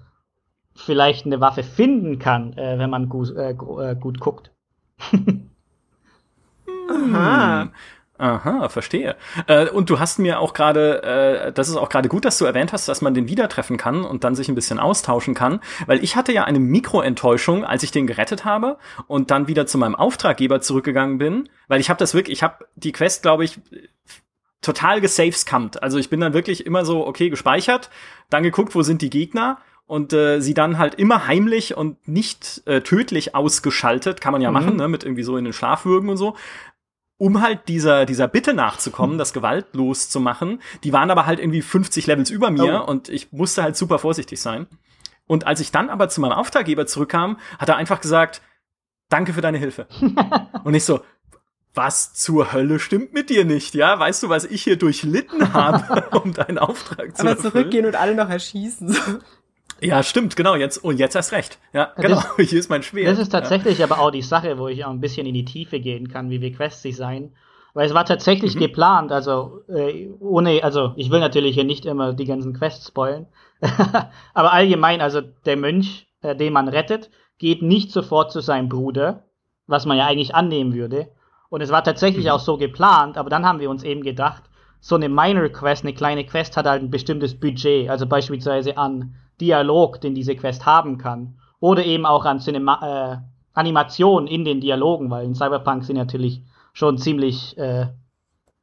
vielleicht eine Waffe finden kann, äh, wenn man gut, äh, äh gut guckt. Aha. Aha, verstehe. Äh, und du hast mir auch gerade, äh, das ist auch gerade gut, dass du erwähnt hast, dass man den wieder treffen kann und dann sich ein bisschen austauschen kann, weil ich hatte ja eine Mikroenttäuschung, als ich den gerettet habe und dann wieder zu meinem Auftraggeber zurückgegangen bin, weil ich habe das wirklich, ich habe die Quest, glaube ich, total gesavescampt. Also ich bin dann wirklich immer so, okay, gespeichert, dann geguckt, wo sind die Gegner und äh, sie dann halt immer heimlich und nicht äh, tödlich ausgeschaltet, kann man ja mhm. machen, ne, mit irgendwie so in den Schlafwürgen und so, um halt dieser, dieser Bitte nachzukommen, das gewaltlos zu machen. Die waren aber halt irgendwie 50 Levels über mir oh. und ich musste halt super vorsichtig sein. Und als ich dann aber zu meinem Auftraggeber zurückkam, hat er einfach gesagt, danke für deine Hilfe. und ich so, was zur Hölle stimmt mit dir nicht, ja? Weißt du, was ich hier durchlitten habe, um deinen Auftrag zu erfüllen? Aber zurückgehen und alle noch erschießen. Ja, stimmt, genau, jetzt, und oh, jetzt erst recht. Ja, genau, das, hier ist mein Schwert. Das ist tatsächlich ja. aber auch die Sache, wo ich auch ein bisschen in die Tiefe gehen kann, wie wir questig sein. Weil es war tatsächlich mhm. geplant, also äh, ohne, also ich will natürlich hier nicht immer die ganzen Quests spoilen, aber allgemein, also der Mönch, äh, den man rettet, geht nicht sofort zu seinem Bruder, was man ja eigentlich annehmen würde. Und es war tatsächlich mhm. auch so geplant, aber dann haben wir uns eben gedacht, so eine Minor Quest, eine kleine Quest hat halt ein bestimmtes Budget, also beispielsweise an Dialog, den diese Quest haben kann. Oder eben auch an Cinema äh, Animationen in den Dialogen, weil in Cyberpunk sind natürlich schon ziemlich, äh,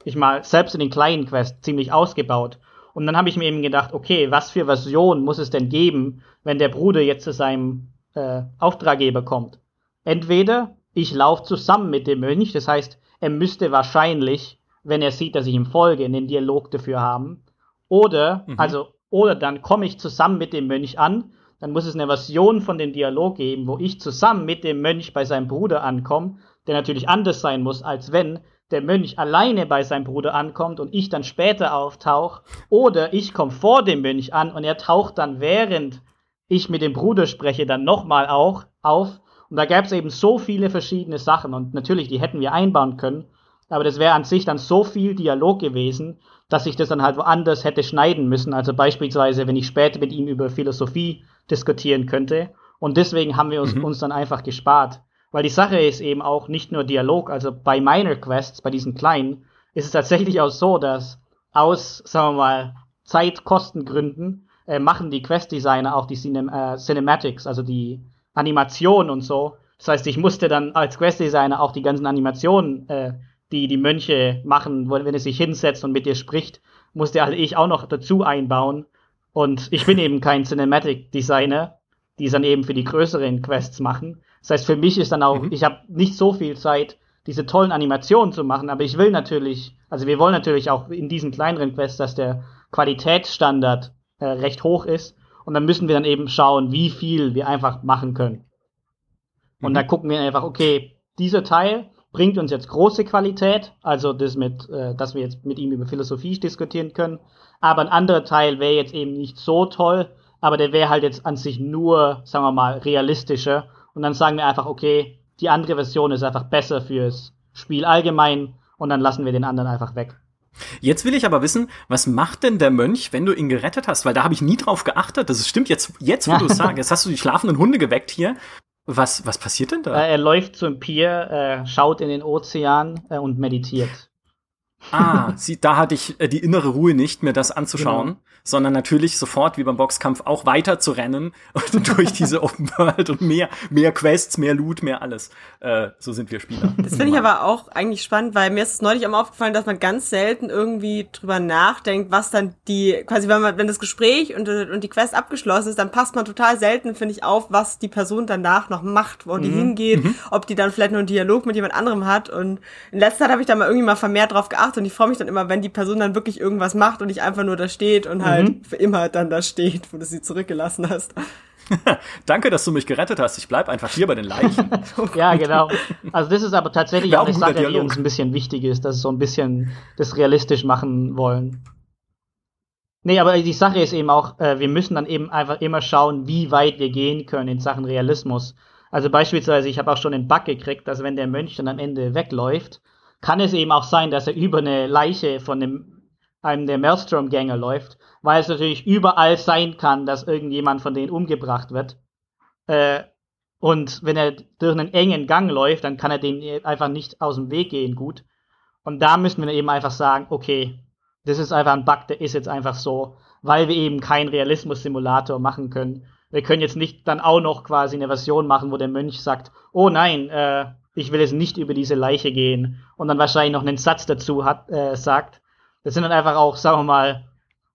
ich mal, selbst in den kleinen Quests ziemlich ausgebaut. Und dann habe ich mir eben gedacht, okay, was für Version muss es denn geben, wenn der Bruder jetzt zu seinem äh, Auftraggeber kommt? Entweder ich laufe zusammen mit dem Mönch, das heißt, er müsste wahrscheinlich, wenn er sieht, dass ich ihm folge, einen Dialog dafür haben. Oder, mhm. also oder dann komme ich zusammen mit dem Mönch an. Dann muss es eine Version von dem Dialog geben, wo ich zusammen mit dem Mönch bei seinem Bruder ankomme. der natürlich anders sein muss, als wenn der Mönch alleine bei seinem Bruder ankommt und ich dann später auftauche, oder ich komme vor dem Mönch an und er taucht dann während ich mit dem Bruder spreche, dann nochmal auch auf. Und da gäbe es eben so viele verschiedene Sachen und natürlich, die hätten wir einbauen können, aber das wäre an sich dann so viel Dialog gewesen, dass ich das dann halt woanders hätte schneiden müssen. Also beispielsweise, wenn ich später mit ihm über Philosophie diskutieren könnte. Und deswegen haben wir uns, mhm. uns dann einfach gespart. Weil die Sache ist eben auch nicht nur Dialog, also bei Minor Quests, bei diesen kleinen, ist es tatsächlich auch so, dass aus, sagen wir mal, Zeitkostengründen äh, machen die Quest-Designer auch die Cinem äh, Cinematics, also die Animation und so. Das heißt, ich musste dann als Quest-Designer auch die ganzen Animationen, äh, die die Mönche machen, wenn er sich hinsetzt und mit dir spricht, musste halt ich auch noch dazu einbauen. Und ich bin eben kein Cinematic-Designer, die es dann eben für die größeren Quests machen. Das heißt, für mich ist dann auch, mhm. ich habe nicht so viel Zeit, diese tollen Animationen zu machen, aber ich will natürlich, also wir wollen natürlich auch in diesen kleineren Quests, dass der Qualitätsstandard äh, recht hoch ist. Und dann müssen wir dann eben schauen, wie viel wir einfach machen können. Und mhm. dann gucken wir einfach, okay, dieser Teil bringt uns jetzt große Qualität, also das mit, äh, dass wir jetzt mit ihm über Philosophie diskutieren können. Aber ein anderer Teil wäre jetzt eben nicht so toll, aber der wäre halt jetzt an sich nur, sagen wir mal, realistischer und dann sagen wir einfach, okay, die andere Version ist einfach besser fürs Spiel allgemein und dann lassen wir den anderen einfach weg. Jetzt will ich aber wissen, was macht denn der Mönch, wenn du ihn gerettet hast? Weil da habe ich nie drauf geachtet. Das stimmt jetzt, jetzt wo du es sagst. Jetzt hast du die schlafenden Hunde geweckt hier. Was, was passiert denn da? Äh, er läuft zum Pier, äh, schaut in den Ozean äh, und meditiert. Ah, sie, da hatte ich äh, die innere Ruhe nicht, mir das anzuschauen, genau. sondern natürlich sofort wie beim Boxkampf auch weiter zu rennen und durch diese Open World und mehr, mehr Quests, mehr Loot, mehr alles. Äh, so sind wir Spieler. Das finde ich aber auch eigentlich spannend, weil mir ist es neulich auch aufgefallen, dass man ganz selten irgendwie drüber nachdenkt, was dann die, quasi wenn man, wenn das Gespräch und, und die Quest abgeschlossen ist, dann passt man total selten, finde ich, auf, was die Person danach noch macht, wo mhm. die hingeht, mhm. ob die dann vielleicht noch einen Dialog mit jemand anderem hat. Und in letzter Zeit habe ich da mal irgendwie mal vermehrt drauf geachtet und ich freue mich dann immer, wenn die Person dann wirklich irgendwas macht und nicht einfach nur da steht und halt mhm. für immer dann da steht, wo du sie zurückgelassen hast. Danke, dass du mich gerettet hast. Ich bleib einfach hier bei den Leichen. ja, genau. Also das ist aber tatsächlich auch eine Sache, Dialog. die uns ein bisschen wichtig ist, dass wir so ein bisschen das realistisch machen wollen. Nee, aber die Sache ist eben auch, äh, wir müssen dann eben einfach immer schauen, wie weit wir gehen können in Sachen Realismus. Also beispielsweise, ich habe auch schon einen Bug gekriegt, dass wenn der Mönch dann am Ende wegläuft, kann es eben auch sein, dass er über eine Leiche von dem, einem der Maelstrom-Gänger läuft, weil es natürlich überall sein kann, dass irgendjemand von denen umgebracht wird. Äh, und wenn er durch einen engen Gang läuft, dann kann er dem einfach nicht aus dem Weg gehen, gut. Und da müssen wir eben einfach sagen, okay, das ist einfach ein Bug, der ist jetzt einfach so, weil wir eben keinen Realismus-Simulator machen können. Wir können jetzt nicht dann auch noch quasi eine Version machen, wo der Mönch sagt, oh nein, äh, ich will jetzt nicht über diese Leiche gehen und dann wahrscheinlich noch einen Satz dazu hat, äh, sagt. Das sind dann einfach auch, sagen wir mal,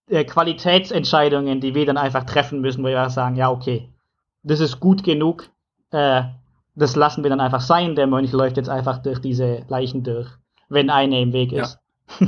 äh, Qualitätsentscheidungen, die wir dann einfach treffen müssen, wo wir sagen, ja, okay, das ist gut genug, äh, das lassen wir dann einfach sein, der Mönch läuft jetzt einfach durch diese Leichen durch, wenn eine im Weg ist.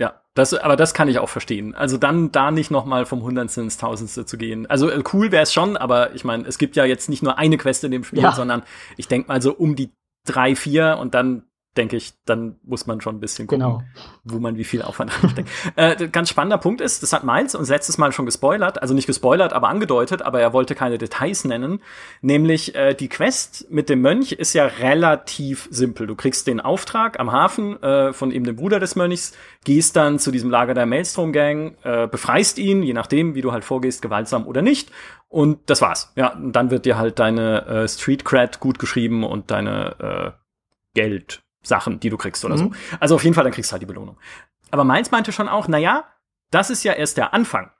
Ja. Das, aber das kann ich auch verstehen. Also dann da nicht noch mal vom Hundertsten ins Tausendste zu gehen. Also äh, cool wäre es schon, aber ich meine, es gibt ja jetzt nicht nur eine Quest in dem Spiel, ja. sondern ich denke mal so um die drei, vier und dann denke ich, dann muss man schon ein bisschen gucken, genau. wo man wie viel Aufwand reinsteckt. äh, ganz spannender Punkt ist, das hat Miles uns letztes Mal schon gespoilert, also nicht gespoilert, aber angedeutet, aber er wollte keine Details nennen, nämlich äh, die Quest mit dem Mönch ist ja relativ simpel. Du kriegst den Auftrag am Hafen äh, von eben dem Bruder des Mönchs, gehst dann zu diesem Lager der Maelstrom Gang, äh, befreist ihn, je nachdem, wie du halt vorgehst, gewaltsam oder nicht, und das war's. Ja, und dann wird dir halt deine äh, Street Cred gut geschrieben und deine äh, Geld Sachen, die du kriegst oder mhm. so. Also auf jeden Fall, dann kriegst du halt die Belohnung. Aber Mainz meinte schon auch, na ja, das ist ja erst der Anfang.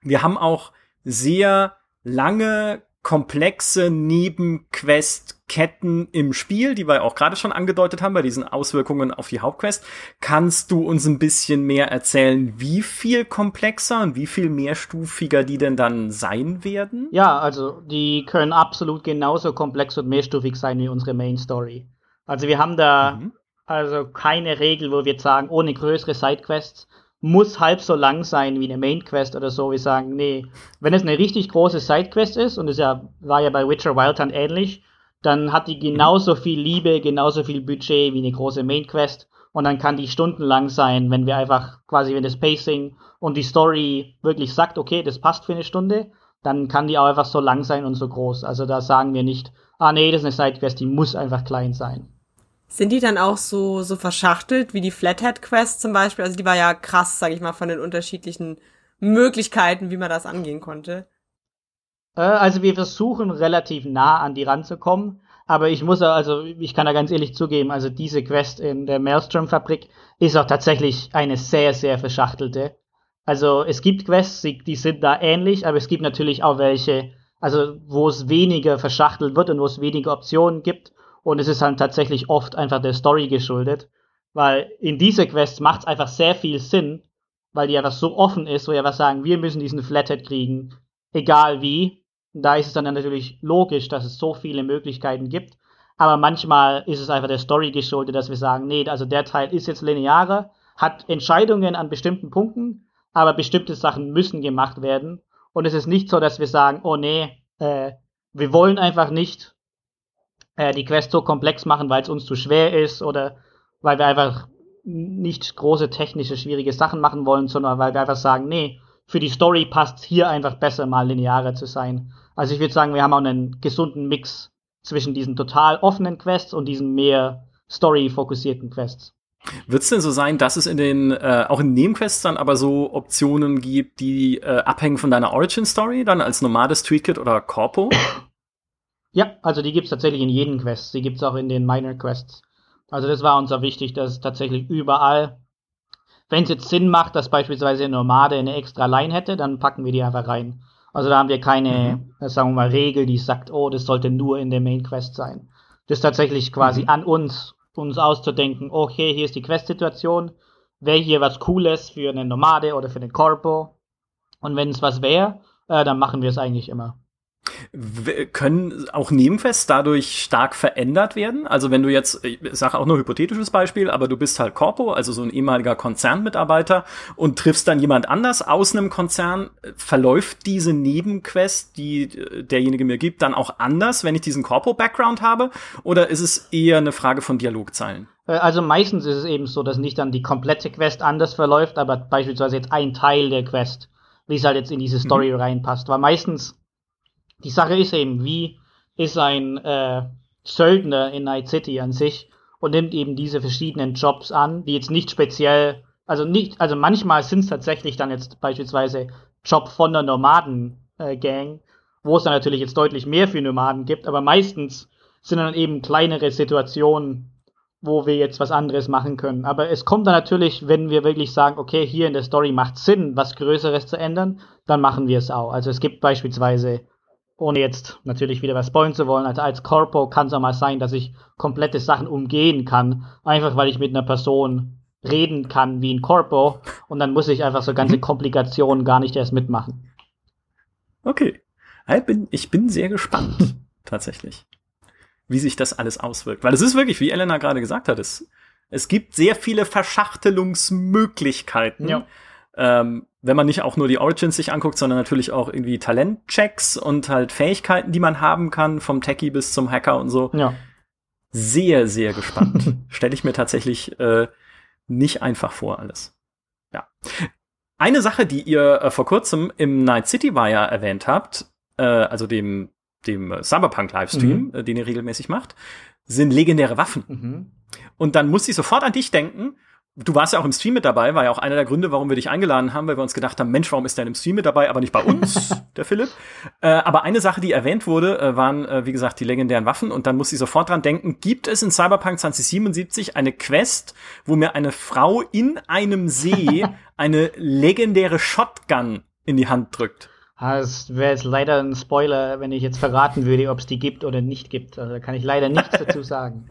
Wir haben auch sehr lange, komplexe Nebenquest-Ketten im Spiel, die wir auch gerade schon angedeutet haben bei diesen Auswirkungen auf die Hauptquest. Kannst du uns ein bisschen mehr erzählen, wie viel komplexer und wie viel mehrstufiger die denn dann sein werden? Ja, also die können absolut genauso komplex und mehrstufig sein wie unsere Main Story. Also wir haben da mhm. also keine Regel, wo wir sagen, ohne größere Sidequests muss halb so lang sein wie eine Mainquest oder so. Wir sagen, nee, wenn es eine richtig große Sidequest ist, und es ja, war ja bei Witcher Wild Hunt ähnlich, dann hat die genauso viel Liebe, genauso viel Budget wie eine große Main Quest und dann kann die stundenlang sein, wenn wir einfach quasi, wenn das Pacing und die Story wirklich sagt, okay, das passt für eine Stunde, dann kann die auch einfach so lang sein und so groß. Also da sagen wir nicht, ah nee, das ist eine Sidequest, die muss einfach klein sein. Sind die dann auch so, so verschachtelt wie die Flathead Quest zum Beispiel? Also die war ja krass, sag ich mal, von den unterschiedlichen Möglichkeiten, wie man das angehen konnte. Äh, also wir versuchen relativ nah an die ranzukommen. Aber ich muss also, ich kann da ganz ehrlich zugeben, also diese Quest in der Maelstrom-Fabrik ist auch tatsächlich eine sehr, sehr verschachtelte. Also es gibt Quests, die sind da ähnlich, aber es gibt natürlich auch welche, also wo es weniger verschachtelt wird und wo es weniger Optionen gibt. Und es ist halt tatsächlich oft einfach der Story geschuldet. Weil in dieser Quest macht es einfach sehr viel Sinn, weil die einfach so offen ist, wo wir einfach sagen, wir müssen diesen Flathead kriegen, egal wie da ist es dann natürlich logisch, dass es so viele Möglichkeiten gibt. Aber manchmal ist es einfach der Story geschuldet, dass wir sagen, nee, also der Teil ist jetzt linearer, hat Entscheidungen an bestimmten Punkten, aber bestimmte Sachen müssen gemacht werden. Und es ist nicht so, dass wir sagen, oh nee, äh, wir wollen einfach nicht äh, die Quest so komplex machen, weil es uns zu schwer ist oder weil wir einfach nicht große technische, schwierige Sachen machen wollen, sondern weil wir einfach sagen, nee, für die Story passt hier einfach besser, mal linearer zu sein. Also ich würde sagen, wir haben auch einen gesunden Mix zwischen diesen total offenen Quests und diesen mehr story-fokussierten Quests. Wird es denn so sein, dass es in den, äh, auch in Nebenquests dann aber so Optionen gibt, die äh, abhängen von deiner Origin-Story, dann als normales Tweetkit oder Corpo? Ja, also die gibt's tatsächlich in jedem Quest. Die gibt's auch in den Minor-Quests. Also das war uns auch wichtig, dass tatsächlich überall wenn es jetzt Sinn macht, dass beispielsweise eine Nomade eine extra Line hätte, dann packen wir die einfach rein. Also da haben wir keine, mhm. Äh, sagen wir mal, Regel, die sagt, oh, das sollte nur in der Main Quest sein. Das ist tatsächlich quasi mhm. an uns, uns auszudenken, okay, hier ist die Quest-Situation, wäre hier was Cooles für eine Nomade oder für eine Corpo. Und wenn es was wäre, äh, dann machen wir es eigentlich immer können auch Nebenquests dadurch stark verändert werden? Also wenn du jetzt, ich sage auch nur hypothetisches Beispiel, aber du bist halt Corpo, also so ein ehemaliger Konzernmitarbeiter und triffst dann jemand anders aus einem Konzern, verläuft diese Nebenquest, die derjenige mir gibt, dann auch anders, wenn ich diesen Corpo-Background habe? Oder ist es eher eine Frage von Dialogzeilen? Äh, also meistens ist es eben so, dass nicht dann die komplette Quest anders verläuft, aber beispielsweise jetzt ein Teil der Quest, wie es halt jetzt in diese Story mhm. reinpasst. Weil meistens die Sache ist eben, wie ist ein äh, Söldner in Night City an sich und nimmt eben diese verschiedenen Jobs an, die jetzt nicht speziell, also nicht, also manchmal sind es tatsächlich dann jetzt beispielsweise Job von der Nomaden-Gang, äh, wo es dann natürlich jetzt deutlich mehr für Nomaden gibt, aber meistens sind dann eben kleinere Situationen, wo wir jetzt was anderes machen können. Aber es kommt dann natürlich, wenn wir wirklich sagen, okay, hier in der Story macht Sinn, was Größeres zu ändern, dann machen wir es auch. Also es gibt beispielsweise ohne jetzt natürlich wieder was spoilen zu wollen, also als Corpo kann es auch mal sein, dass ich komplette Sachen umgehen kann, einfach weil ich mit einer Person reden kann wie ein Corpo und dann muss ich einfach so ganze mhm. Komplikationen gar nicht erst mitmachen. Okay. Ich bin, ich bin sehr gespannt, tatsächlich, wie sich das alles auswirkt. Weil es ist wirklich, wie Elena gerade gesagt hat, es, es gibt sehr viele Verschachtelungsmöglichkeiten. Ja. Ähm, wenn man nicht auch nur die Origins sich anguckt, sondern natürlich auch irgendwie Talentchecks und halt Fähigkeiten, die man haben kann, vom Techie bis zum Hacker und so. Ja. Sehr, sehr gespannt. Stelle ich mir tatsächlich äh, nicht einfach vor, alles. Ja. Eine Sache, die ihr äh, vor kurzem im Night City Wire erwähnt habt, äh, also dem, dem Cyberpunk Livestream, mhm. äh, den ihr regelmäßig macht, sind legendäre Waffen. Mhm. Und dann muss ich sofort an dich denken du warst ja auch im Stream mit dabei, war ja auch einer der Gründe, warum wir dich eingeladen haben, weil wir uns gedacht haben, Mensch, warum ist der im Stream mit dabei, aber nicht bei uns, der Philipp. Äh, aber eine Sache, die erwähnt wurde, äh, waren, äh, wie gesagt, die legendären Waffen. Und dann muss ich sofort dran denken, gibt es in Cyberpunk 2077 eine Quest, wo mir eine Frau in einem See eine legendäre Shotgun in die Hand drückt? Es wäre jetzt leider ein Spoiler, wenn ich jetzt verraten würde, ob es die gibt oder nicht gibt. Also da kann ich leider nichts dazu sagen.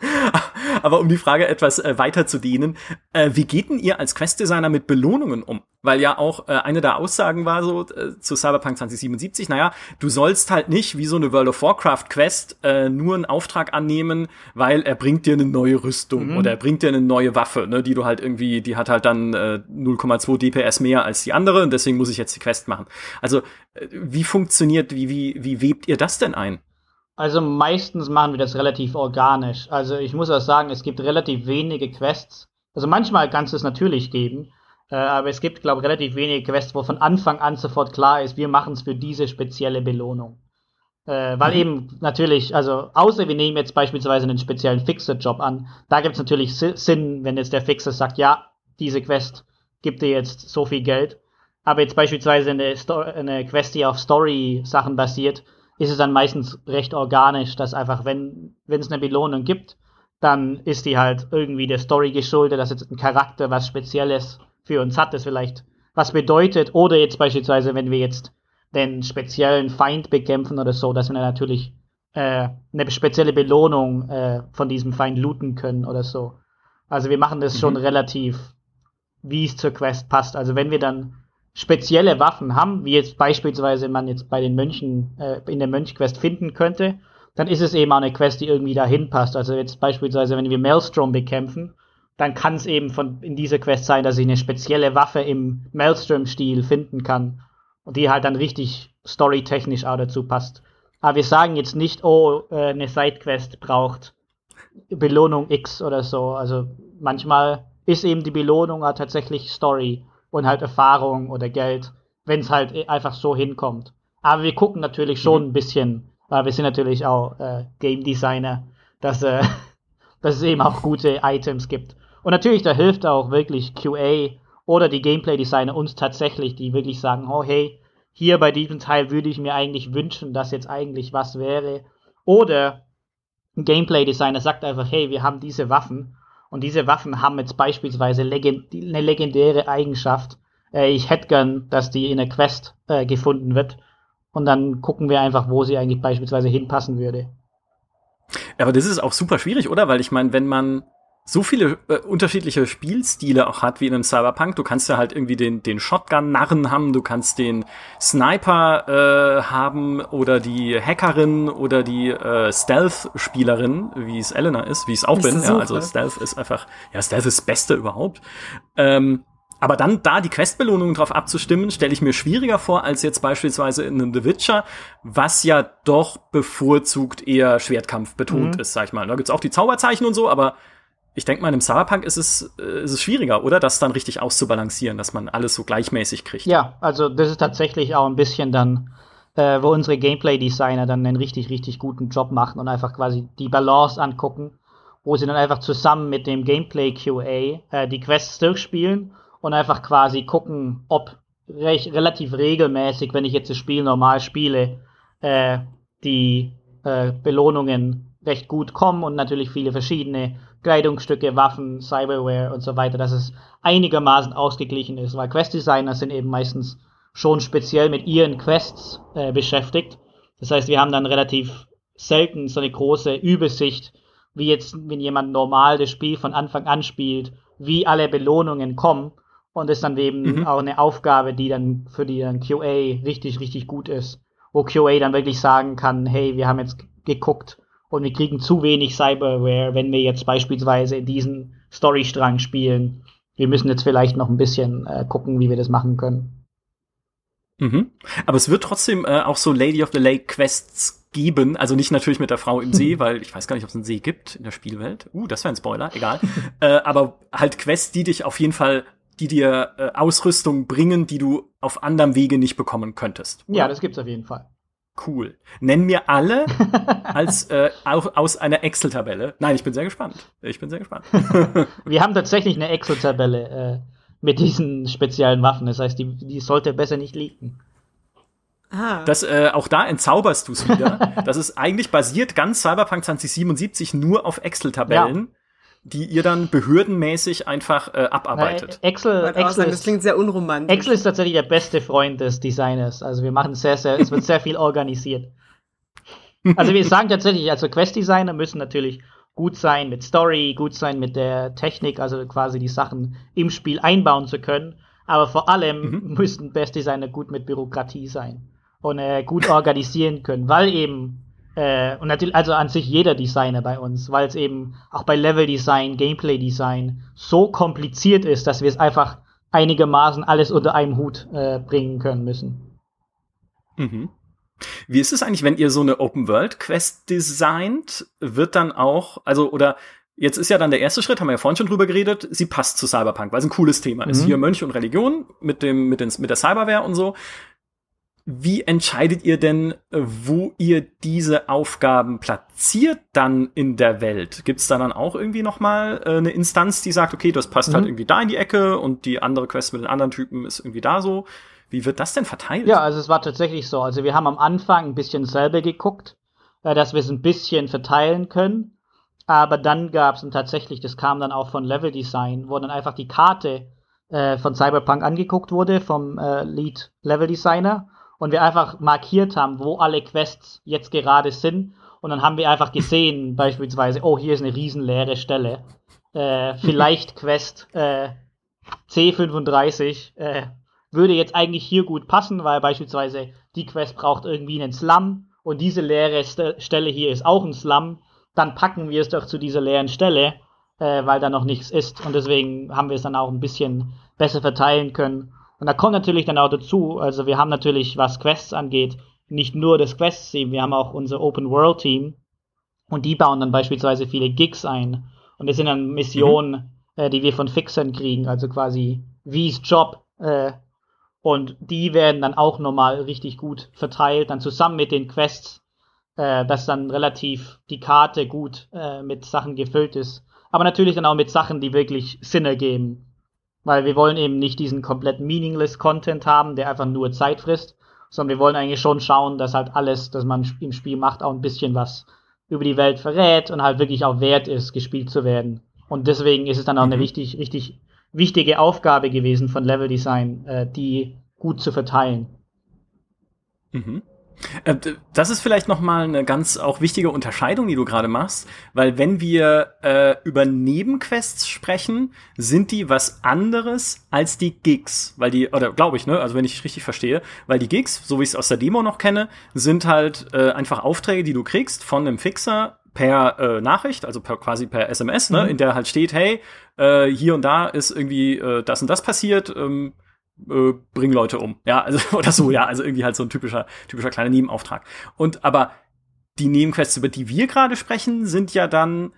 Aber um die Frage etwas äh, weiter zu dehnen, äh, wie geht denn ihr als Questdesigner mit Belohnungen um? weil ja auch äh, eine der Aussagen war so äh, zu Cyberpunk 2077, naja, du sollst halt nicht wie so eine World of Warcraft Quest äh, nur einen Auftrag annehmen, weil er bringt dir eine neue Rüstung mhm. oder er bringt dir eine neue Waffe, ne, die du halt irgendwie, die hat halt dann äh, 0,2 DPS mehr als die andere und deswegen muss ich jetzt die Quest machen. Also äh, wie funktioniert, wie, wie, wie webt ihr das denn ein? Also meistens machen wir das relativ organisch. Also ich muss auch sagen, es gibt relativ wenige Quests. Also manchmal kannst du es natürlich geben, äh, aber es gibt, glaube ich, relativ wenige Quests, wo von Anfang an sofort klar ist, wir machen es für diese spezielle Belohnung. Äh, weil mhm. eben natürlich, also außer wir nehmen jetzt beispielsweise einen speziellen Fixer-Job an, da gibt es natürlich Sinn, wenn jetzt der Fixer sagt, ja, diese Quest gibt dir jetzt so viel Geld. Aber jetzt beispielsweise eine, Sto eine Quest, die auf Story-Sachen basiert, ist es dann meistens recht organisch, dass einfach, wenn es eine Belohnung gibt, dann ist die halt irgendwie der Story geschuldet, dass jetzt ein Charakter was Spezielles für uns hat, das vielleicht was bedeutet. Oder jetzt beispielsweise, wenn wir jetzt den speziellen Feind bekämpfen oder so, dass wir dann natürlich äh, eine spezielle Belohnung äh, von diesem Feind looten können oder so. Also wir machen das mhm. schon relativ, wie es zur Quest passt. Also wenn wir dann spezielle Waffen haben, wie jetzt beispielsweise man jetzt bei den Mönchen äh, in der Mönchquest finden könnte, dann ist es eben auch eine Quest, die irgendwie dahin passt. Also jetzt beispielsweise, wenn wir Maelstrom bekämpfen, dann kann es eben von in dieser Quest sein, dass ich eine spezielle Waffe im Maelstrom-Stil finden kann und die halt dann richtig storytechnisch auch dazu passt. Aber wir sagen jetzt nicht, oh, äh, eine Sidequest braucht Belohnung X oder so. Also manchmal ist eben die Belohnung auch tatsächlich Story und halt Erfahrung oder Geld, wenn es halt einfach so hinkommt. Aber wir gucken natürlich schon mhm. ein bisschen, weil wir sind natürlich auch äh, Game Designer, dass, äh, dass es eben auch gute Items gibt. Und natürlich, da hilft auch wirklich QA oder die Gameplay-Designer uns tatsächlich, die wirklich sagen, oh hey, hier bei diesem Teil würde ich mir eigentlich wünschen, dass jetzt eigentlich was wäre. Oder ein Gameplay-Designer sagt einfach, hey, wir haben diese Waffen und diese Waffen haben jetzt beispielsweise legend eine legendäre Eigenschaft. Äh, ich hätte gern, dass die in der Quest äh, gefunden wird. Und dann gucken wir einfach, wo sie eigentlich beispielsweise hinpassen würde. Aber das ist auch super schwierig, oder? Weil ich meine, wenn man so viele äh, unterschiedliche Spielstile auch hat wie in einem Cyberpunk. Du kannst ja halt irgendwie den, den Shotgun-Narren haben, du kannst den Sniper äh, haben oder die Hackerin oder die äh, Stealth-Spielerin, wie es Elena ist, wie ich es auch bin. Ja, also Stealth ist einfach, ja, Stealth ist das Beste überhaupt. Ähm, aber dann da die Questbelohnungen drauf abzustimmen, stelle ich mir schwieriger vor als jetzt beispielsweise in einem The Witcher, was ja doch bevorzugt eher Schwertkampf betont mhm. ist, sag ich mal. Da gibt's auch die Zauberzeichen und so, aber ich denke mal, einem Cyberpunk ist es, äh, ist es schwieriger, oder? Das dann richtig auszubalancieren, dass man alles so gleichmäßig kriegt. Ja, also das ist tatsächlich auch ein bisschen dann, äh, wo unsere Gameplay-Designer dann einen richtig, richtig guten Job machen und einfach quasi die Balance angucken, wo sie dann einfach zusammen mit dem Gameplay-QA äh, die Quests durchspielen und einfach quasi gucken, ob recht, relativ regelmäßig, wenn ich jetzt das Spiel normal spiele, äh, die äh, Belohnungen recht gut kommen und natürlich viele verschiedene Kleidungsstücke, Waffen, Cyberware und so weiter, dass es einigermaßen ausgeglichen ist, weil Quest-Designer sind eben meistens schon speziell mit ihren Quests äh, beschäftigt. Das heißt, wir haben dann relativ selten so eine große Übersicht, wie jetzt, wenn jemand normal das Spiel von Anfang an spielt, wie alle Belohnungen kommen. Und das ist dann eben mhm. auch eine Aufgabe, die dann für die dann QA richtig, richtig gut ist. Wo QA dann wirklich sagen kann, hey, wir haben jetzt geguckt, und wir kriegen zu wenig Cyberware, wenn wir jetzt beispielsweise diesen Storystrang spielen. Wir müssen jetzt vielleicht noch ein bisschen äh, gucken, wie wir das machen können. Mhm. Aber es wird trotzdem äh, auch so Lady of the Lake Quests geben, also nicht natürlich mit der Frau im See, weil ich weiß gar nicht, ob es einen See gibt in der Spielwelt. Uh, das wäre ein Spoiler, egal. äh, aber halt Quests, die dich auf jeden Fall, die dir äh, Ausrüstung bringen, die du auf anderem Wege nicht bekommen könntest. Oder? Ja, das gibt's auf jeden Fall. Cool. Nenn mir alle als äh, auch aus einer Excel-Tabelle. Nein, ich bin sehr gespannt. Ich bin sehr gespannt. Wir haben tatsächlich eine Excel-Tabelle äh, mit diesen speziellen Waffen. Das heißt, die, die sollte besser nicht liegen. Ah. Das, äh, auch da entzauberst du es wieder. das ist eigentlich basiert ganz Cyberpunk 2077 nur auf Excel-Tabellen. Ja die ihr dann behördenmäßig einfach äh, abarbeitet. Na, Excel, Excel sagen, das klingt sehr unromantisch. Excel ist tatsächlich der beste Freund des Designers. Also wir machen sehr, sehr, es wird sehr viel organisiert. Also wir sagen tatsächlich, also Quest-Designer müssen natürlich gut sein mit Story, gut sein mit der Technik, also quasi die Sachen im Spiel einbauen zu können. Aber vor allem mhm. müssten Best-Designer gut mit Bürokratie sein und äh, gut organisieren können, weil eben äh, und natürlich, also an sich jeder Designer bei uns, weil es eben auch bei Level-Design, Gameplay-Design so kompliziert ist, dass wir es einfach einigermaßen alles unter einem Hut äh, bringen können müssen. Mhm. Wie ist es eigentlich, wenn ihr so eine Open World Quest designt? Wird dann auch, also, oder jetzt ist ja dann der erste Schritt, haben wir ja vorhin schon drüber geredet, sie passt zu Cyberpunk, weil es ein cooles Thema mhm. ist. Hier Mönch und Religion mit dem, mit, den, mit der Cyberware und so. Wie entscheidet ihr denn, wo ihr diese Aufgaben platziert dann in der Welt? Gibt es da dann auch irgendwie noch mal äh, eine Instanz, die sagt, okay, das passt halt mhm. halt irgendwie da in die Ecke und die andere Quest mit den anderen Typen ist irgendwie da so? Wie wird das denn verteilt? Ja, also es war tatsächlich so. Also wir haben am Anfang ein bisschen selber geguckt, äh, dass wir es ein bisschen verteilen können. Aber dann gab es tatsächlich, das kam dann auch von Level Design, wo dann einfach die Karte äh, von Cyberpunk angeguckt wurde vom äh, Lead Level Designer und wir einfach markiert haben, wo alle Quests jetzt gerade sind. Und dann haben wir einfach gesehen, beispielsweise, oh, hier ist eine riesenleere Stelle. Äh, vielleicht Quest äh, C35 äh, würde jetzt eigentlich hier gut passen, weil beispielsweise die Quest braucht irgendwie einen Slum und diese leere St Stelle hier ist auch ein Slum dann packen wir es doch zu dieser leeren Stelle, äh, weil da noch nichts ist. Und deswegen haben wir es dann auch ein bisschen besser verteilen können. Und da kommt natürlich dann auch dazu, also wir haben natürlich, was Quests angeht, nicht nur das Quest-Team, wir haben auch unser Open-World-Team. Und die bauen dann beispielsweise viele Gigs ein. Und das sind dann Missionen, mhm. äh, die wir von Fixern kriegen, also quasi Wies Job. Äh, und die werden dann auch nochmal richtig gut verteilt, dann zusammen mit den Quests äh, dass dann relativ die Karte gut äh, mit Sachen gefüllt ist. Aber natürlich dann auch mit Sachen, die wirklich Sinn ergeben. Weil wir wollen eben nicht diesen komplett meaningless Content haben, der einfach nur Zeit frisst, sondern wir wollen eigentlich schon schauen, dass halt alles, das man im Spiel macht, auch ein bisschen was über die Welt verrät und halt wirklich auch wert ist, gespielt zu werden. Und deswegen ist es dann auch mhm. eine richtig, richtig wichtige Aufgabe gewesen von Level Design, äh, die gut zu verteilen. Mhm. Äh, das ist vielleicht noch mal eine ganz auch wichtige Unterscheidung, die du gerade machst, weil wenn wir äh, über Nebenquests sprechen, sind die was anderes als die Gigs, weil die oder glaube ich, ne, also wenn ich richtig verstehe, weil die Gigs, so wie ich es aus der Demo noch kenne, sind halt äh, einfach Aufträge, die du kriegst von einem Fixer per äh, Nachricht, also per, quasi per SMS, ne, mhm. in der halt steht, hey, äh, hier und da ist irgendwie äh, das und das passiert. Ähm, äh, bring Leute um. Ja, also, oder so, ja, also irgendwie halt so ein typischer, typischer kleiner Nebenauftrag. Und aber die Nebenquests, über die wir gerade sprechen, sind ja dann,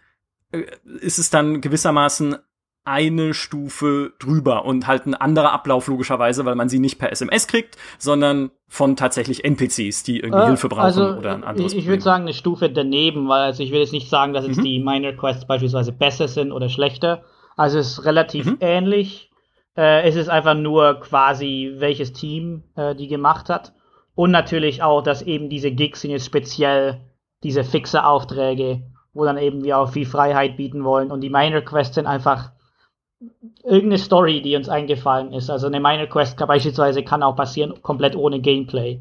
äh, ist es dann gewissermaßen eine Stufe drüber und halt ein anderer Ablauf logischerweise, weil man sie nicht per SMS kriegt, sondern von tatsächlich NPCs, die irgendwie äh, Hilfe brauchen also, oder ein anderes. Ich, ich würde sagen eine Stufe daneben, weil also ich will jetzt nicht sagen, dass jetzt mhm. die Minor Quests beispielsweise besser sind oder schlechter. Also es ist relativ mhm. ähnlich. Äh, es ist einfach nur quasi, welches Team äh, die gemacht hat. Und natürlich auch, dass eben diese Gigs sind jetzt speziell diese fixe Aufträge, wo dann eben wir auch viel Freiheit bieten wollen. Und die Minor Quests sind einfach irgendeine Story, die uns eingefallen ist. Also eine Minor Quest kann, beispielsweise kann auch passieren, komplett ohne Gameplay.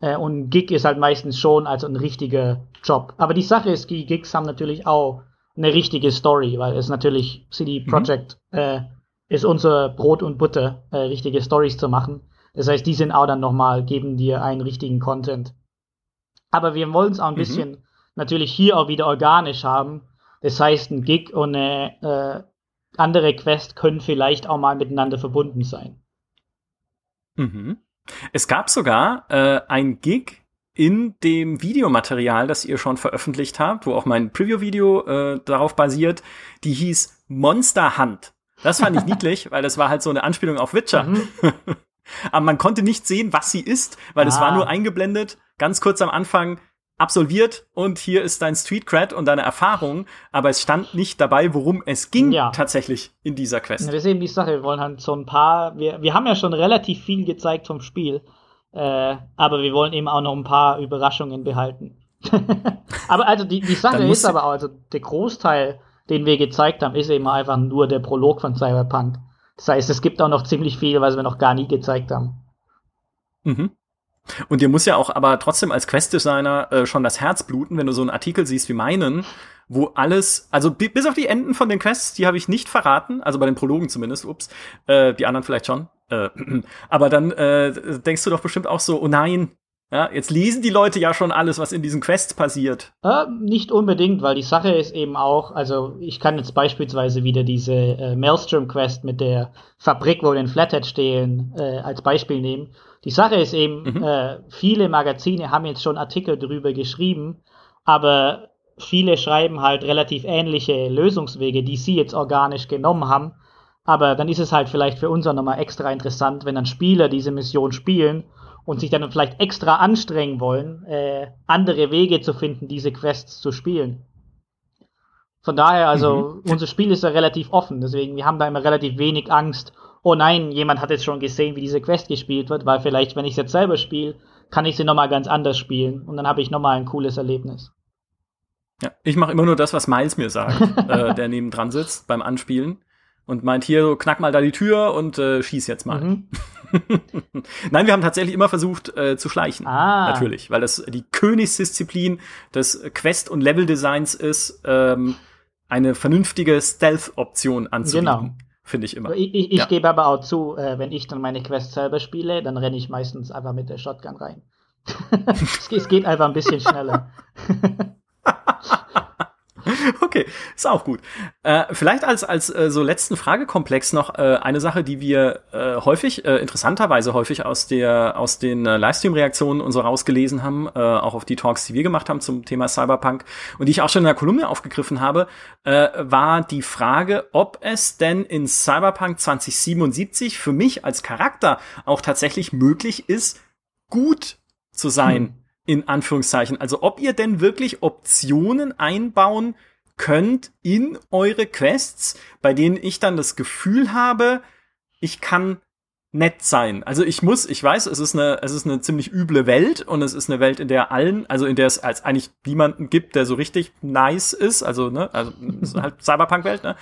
Äh, und ein Gig ist halt meistens schon also ein richtiger Job. Aber die Sache ist, die Gigs haben natürlich auch eine richtige Story, weil es natürlich CD mhm. Projekt mhm. äh, ist unser Brot und Butter, äh, richtige Stories zu machen. Das heißt, die sind auch dann nochmal, geben dir einen richtigen Content. Aber wir wollen es auch ein mhm. bisschen natürlich hier auch wieder organisch haben. Das heißt, ein Gig und eine äh, andere Quest können vielleicht auch mal miteinander verbunden sein. Mhm. Es gab sogar äh, ein Gig in dem Videomaterial, das ihr schon veröffentlicht habt, wo auch mein Preview-Video äh, darauf basiert, die hieß Monster Hunt. Das fand ich niedlich, weil das war halt so eine Anspielung auf Witcher. Mhm. Aber man konnte nicht sehen, was sie ist, weil es ah. war nur eingeblendet, ganz kurz am Anfang absolviert und hier ist dein Street Cred und deine Erfahrung, aber es stand nicht dabei, worum es ging ja. tatsächlich in dieser Quest. das ist eben die Sache, wir wollen halt so ein paar, wir, wir haben ja schon relativ viel gezeigt vom Spiel, äh, aber wir wollen eben auch noch ein paar Überraschungen behalten. aber also die, die Sache ist aber auch, also der Großteil den wir gezeigt haben, ist eben einfach nur der Prolog von Cyberpunk. Das heißt, es gibt auch noch ziemlich viel, was wir noch gar nie gezeigt haben. Mhm. Und dir muss ja auch aber trotzdem als Quest-Designer äh, schon das Herz bluten, wenn du so einen Artikel siehst wie meinen, wo alles, also bis auf die Enden von den Quests, die habe ich nicht verraten, also bei den Prologen zumindest, ups, äh, die anderen vielleicht schon. Äh, aber dann äh, denkst du doch bestimmt auch so, oh nein, ja, jetzt lesen die Leute ja schon alles, was in diesen Quests passiert. Äh, nicht unbedingt, weil die Sache ist eben auch, also ich kann jetzt beispielsweise wieder diese äh, Maelstrom-Quest mit der Fabrik, wo wir den Flathead stehlen, äh, als Beispiel nehmen. Die Sache ist eben, mhm. äh, viele Magazine haben jetzt schon Artikel darüber geschrieben, aber viele schreiben halt relativ ähnliche Lösungswege, die sie jetzt organisch genommen haben. Aber dann ist es halt vielleicht für uns auch nochmal extra interessant, wenn dann Spieler diese Mission spielen und sich dann vielleicht extra anstrengen wollen, äh, andere Wege zu finden, diese Quests zu spielen. Von daher, also mhm. unser Spiel ist ja relativ offen, deswegen wir haben da immer relativ wenig Angst. Oh nein, jemand hat jetzt schon gesehen, wie diese Quest gespielt wird, weil vielleicht, wenn ich es jetzt selber spiele, kann ich sie nochmal ganz anders spielen und dann habe ich nochmal ein cooles Erlebnis. Ja, ich mache immer nur das, was Miles mir sagt, äh, der nebendran sitzt beim Anspielen und meint hier, knack mal da die Tür und äh, schieß jetzt mal. Mhm. Nein, wir haben tatsächlich immer versucht äh, zu schleichen. Ah. Natürlich, weil das die Königsdisziplin des Quest- und Level-Designs ist, ähm, eine vernünftige Stealth-Option anzubieten. Genau. Finde ich immer. Ich, ich, ich ja. gebe aber auch zu, äh, wenn ich dann meine Quest selber spiele, dann renne ich meistens einfach mit der Shotgun rein. es geht einfach ein bisschen schneller. okay, ist auch gut. Äh, vielleicht als, als äh, so letzten Fragekomplex noch äh, eine Sache, die wir äh, häufig, äh, interessanterweise häufig aus, der, aus den äh, Livestream-Reaktionen und so rausgelesen haben, äh, auch auf die Talks, die wir gemacht haben zum Thema Cyberpunk und die ich auch schon in der Kolumne aufgegriffen habe, äh, war die Frage, ob es denn in Cyberpunk 2077 für mich als Charakter auch tatsächlich möglich ist, gut zu sein. Hm in Anführungszeichen. Also ob ihr denn wirklich Optionen einbauen könnt in eure Quests, bei denen ich dann das Gefühl habe, ich kann nett sein. Also ich muss, ich weiß, es ist eine, es ist eine ziemlich üble Welt und es ist eine Welt, in der allen, also in der es als eigentlich niemanden gibt, der so richtig nice ist. Also ne, also ist halt Cyberpunk-Welt. Ne?